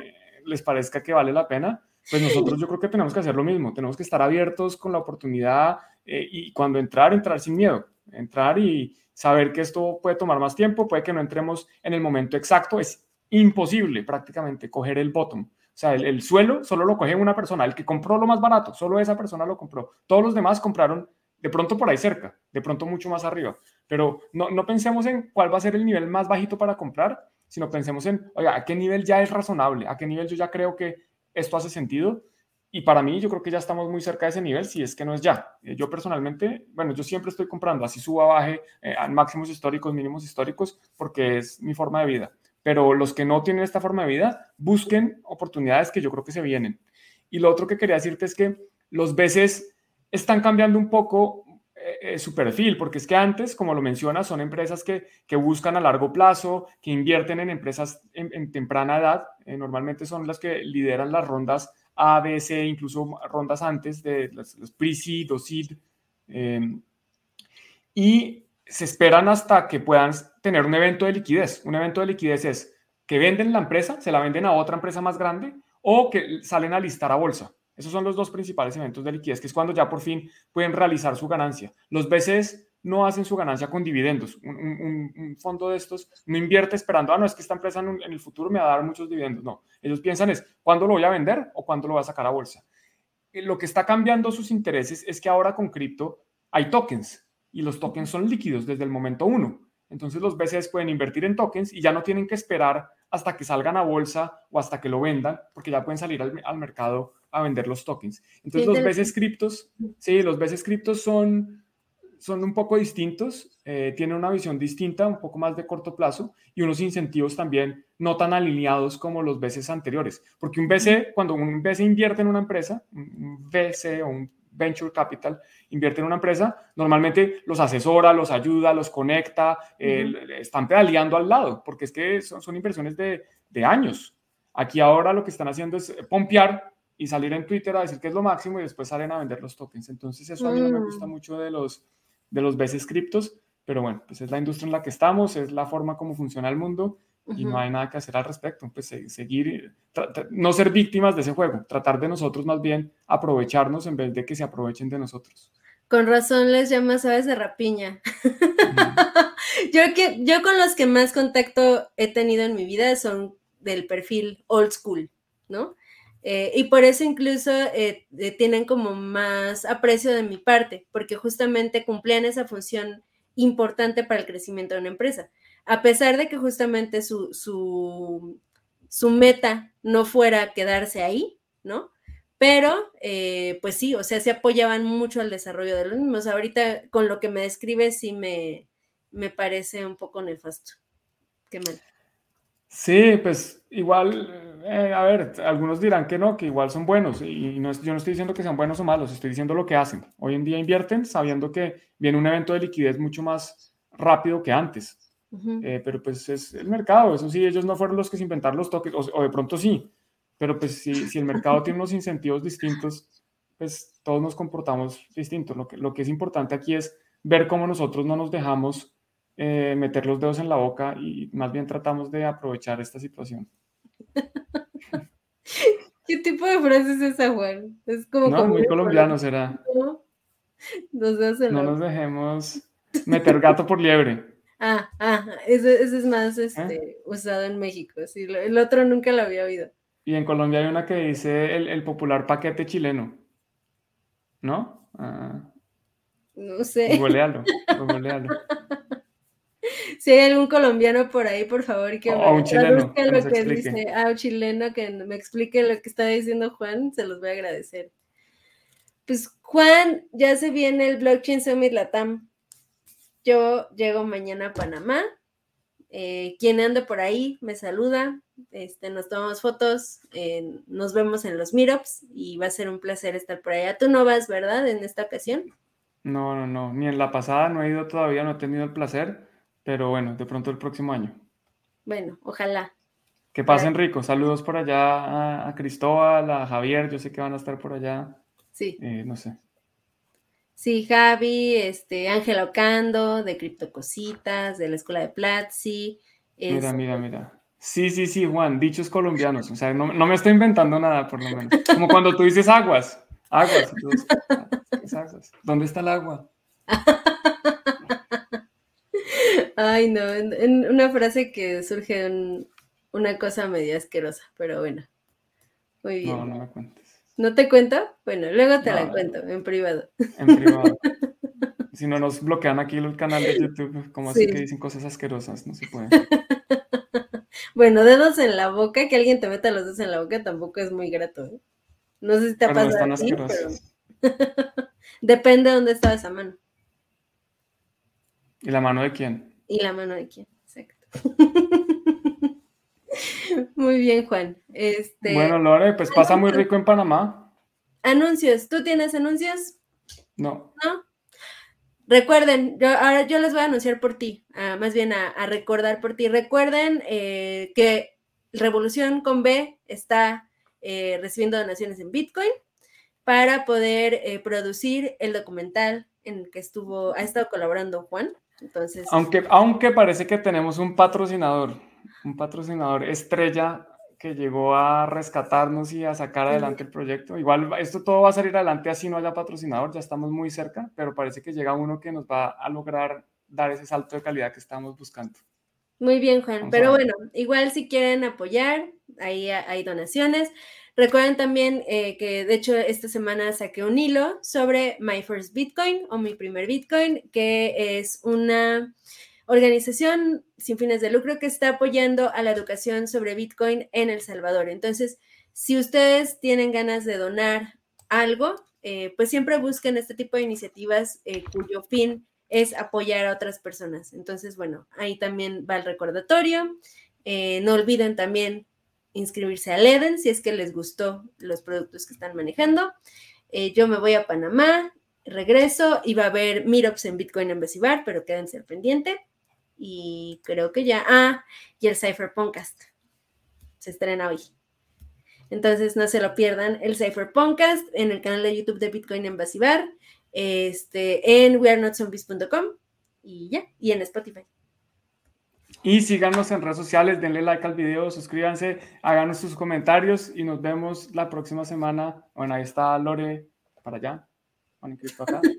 les parezca que vale la pena, pues nosotros yo creo que tenemos que hacer lo mismo, tenemos que estar abiertos con la oportunidad eh, y cuando entrar, entrar sin miedo, entrar y, saber que esto puede tomar más tiempo, puede que no entremos en el momento exacto, es imposible prácticamente coger el bottom. O sea, el, suelo solo lo coge una persona, el que compró lo más barato, solo esa persona lo compró. Todos los demás compraron de pronto por ahí cerca, de pronto mucho más arriba. Pero no, no pensemos en cuál va a ser el nivel más bajito para comprar, sino pensemos en, oiga, ¿a qué nivel ya es razonable? ¿A qué nivel yo ya creo que esto hace sentido? Y para mí, yo creo que ya estamos muy cerca de ese nivel, si es que no es ya. Eh, yo personalmente, bueno, yo siempre estoy comprando, así suba, baje, eh, a máximos históricos, mínimos históricos, porque es mi forma de vida. Pero los que no tienen esta forma de vida, busquen oportunidades que yo creo que se vienen. Y lo otro que quería decirte es que los veces están cambiando un poco eh, su perfil, porque es que antes, como lo mencionas, son empresas que, que buscan a largo plazo, que invierten en empresas en, temprana edad, normalmente son las que lideran las rondas a, B, C, incluso rondas antes de los, pre-seed o seed. Em, y se esperan hasta que puedan tener un evento de liquidez. Un evento de liquidez es que venden la empresa, se la venden a otra empresa más grande o que salen a listar a bolsa. Esos son los dos principales eventos de liquidez, que es cuando ya por fin pueden realizar su ganancia. Los BCs no hacen su ganancia con dividendos. Un, fondo de estos no invierte esperando, ah, no, es que esta empresa en, el futuro me va a dar muchos dividendos. No, ellos piensan es, ¿cuándo lo voy a vender o cuándo lo voy a sacar a bolsa? Eh, lo que está cambiando sus intereses es que ahora con cripto hay tokens y los tokens son líquidos desde el momento uno. Entonces los BCs pueden invertir en tokens y ya no tienen que esperar hasta que salgan a bolsa o hasta que lo vendan, porque ya pueden salir al, mercado a vender los tokens. Entonces los BCs criptos, sí, los BCs criptos son son un poco distintos, eh, tienen una visión distinta, un poco más de corto plazo y unos incentivos también no tan alineados como los veces anteriores. Porque un BC, cuando un BC invierte en una empresa, un BC o un venture capital invierte en una empresa, normalmente los asesora, los ayuda, los conecta, eh, están pedaleando al lado, porque es que son, son inversiones de, de, años. Aquí ahora lo que están haciendo es pompear y salir en Twitter a decir que es lo máximo y después salen a vender los tokens. Entonces eso a mí no me gusta mm. mucho de los, de los veces criptos, pero bueno, pues es la industria en la que estamos, es la forma como funciona el mundo y no hay nada que hacer al respecto, pues seguir, no ser víctimas de ese juego, tratar de nosotros más bien aprovecharnos en vez de que se aprovechen de nosotros. Con razón les llamas aves de rapiña. yo, que, yo con los que más contacto he tenido en mi vida son del perfil old school, ¿no? Eh, y por eso incluso eh, eh, tienen como más aprecio de mi parte, porque justamente cumplían esa función importante para el crecimiento de una empresa. A pesar de que justamente su, su, su meta no fuera quedarse ahí, ¿no? Pero, pues sí, o sea, se apoyaban mucho al desarrollo de los mismos. Ahorita, con lo que me describe, sí me, me parece un poco nefasto. Qué mal. Sí, pues igual, eh, a ver, algunos dirán que no, que igual son buenos. Y no, yo no estoy diciendo que sean buenos o malos, estoy diciendo lo que hacen. Hoy en día invierten sabiendo que viene un evento de liquidez mucho más rápido que antes. Eh, pero pues es el mercado, eso sí, ellos no fueron los que se inventaron los toques, o, de pronto sí, pero pues si, si el mercado tiene unos incentivos distintos, pues todos nos comportamos distintos. Lo que, lo que es importante aquí es ver cómo nosotros no nos dejamos eh, meter los dedos en la boca y más bien tratamos de aprovechar esta situación. ¿Qué tipo de frase es esa, Juan? Es como... No, muy colombiano será. No, nos, no nos dejemos Meter gato por liebre. Ah, ah, ese, es más ¿Eh? este, usado en México. Sí, el otro nunca lo había oído. Y en Colombia hay una que dice el, popular paquete chileno. ¿No? Ah. No sé. Googlealo, Si hay algún colombiano por ahí, por favor, que me chileno, que lo que dice. Ah, un chileno que me explique lo que está diciendo Juan, se los voy a agradecer. Pues Juan, ya se viene el Blockchain Summit Latam. Yo llego mañana a Panamá. Eh, quien ande por ahí me saluda, este, nos tomamos fotos, nos vemos en los meetups y va a ser un placer estar por allá. Tú no vas, ¿verdad? En esta ocasión. No, no, no, ni en la pasada no he ido todavía, no he tenido el placer, pero bueno, de pronto el próximo año. Bueno, ojalá. Que pasen rico. Saludos por allá a, Cristóbal, a Javier, yo sé que van a estar por allá. Sí. Eh, no sé. Sí, Javi, este, Ángela Ocando, de Criptocositas, de la Escuela de Platzi. Mira, este mira, mira. Sí, sí, sí, Juan, dichos colombianos. O sea, no, me estoy inventando nada, por lo menos. Como cuando tú dices aguas. Aguas. ¿Dónde está el agua? Ay, no, en, una frase que surge en una cosa medio asquerosa, pero bueno. Muy bien. No, no me cuentes. ¿No te cuento? Bueno, luego te la cuento, en privado. En privado. si no nos bloquean aquí el canal de YouTube, como así que dicen cosas asquerosas, no se puede. Bueno, dedos en la boca, que alguien te meta los dedos en la boca tampoco es muy grato. ¿eh? No sé si te ha pasado. Depende de dónde estaba esa mano. ¿Y la mano de quién? Y la mano de quién, exacto. muy bien, Juan. Este... Bueno, Lore, pues pasa muy rico en Panamá. Anuncios. ¿Tú tienes anuncios? No. ¿No? Recuerden, yo, ahora yo les voy a anunciar por ti, más bien a, recordar por ti. Recuerden eh, que Revolución con B está eh, recibiendo donaciones en Bitcoin para poder eh, producir el documental en el que estuvo, ha estado colaborando Juan. Entonces, aunque, aunque parece que tenemos un patrocinador, un patrocinador estrella que llegó a rescatarnos y a sacar adelante el proyecto. Igual esto todo va a salir adelante así no haya patrocinador, ya estamos muy cerca, pero parece que llega uno que nos va a lograr dar ese salto de calidad que estamos buscando. Muy bien, Juan. pero bueno, igual si quieren apoyar, ahí hay donaciones. Recuerden también eh, que de hecho esta semana saqué un hilo sobre My First Bitcoin o mi primer Bitcoin, que es una organización sin fines de lucro que está apoyando a la educación sobre Bitcoin en El Salvador. Entonces, si ustedes tienen ganas de donar algo, eh, pues siempre busquen este tipo de iniciativas eh, cuyo fin es apoyar a otras personas. Entonces, bueno, ahí también va el recordatorio. No olviden también inscribirse a Eden si es que les gustó los productos que están manejando. yo me voy a Panamá, regreso y va a haber meetups en Bitcoin en pero quédense al pendiente y creo que ya, ah, y el Cypherpunkcast se estrena hoy. Entonces no se lo pierdan, el Cypherpunkcast en el canal de YouTube de Bitcoin en este, en wearenotzombies.com y ya, y en Spotify. Y síganos en redes sociales, denle like al video, suscríbanse, háganos sus comentarios y nos vemos la próxima semana. Bueno, ahí está Lore para allá. Juan y Cristo acá.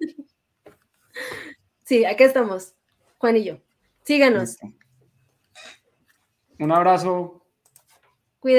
Sí, aquí estamos, Juan y yo. Síganos. Un abrazo.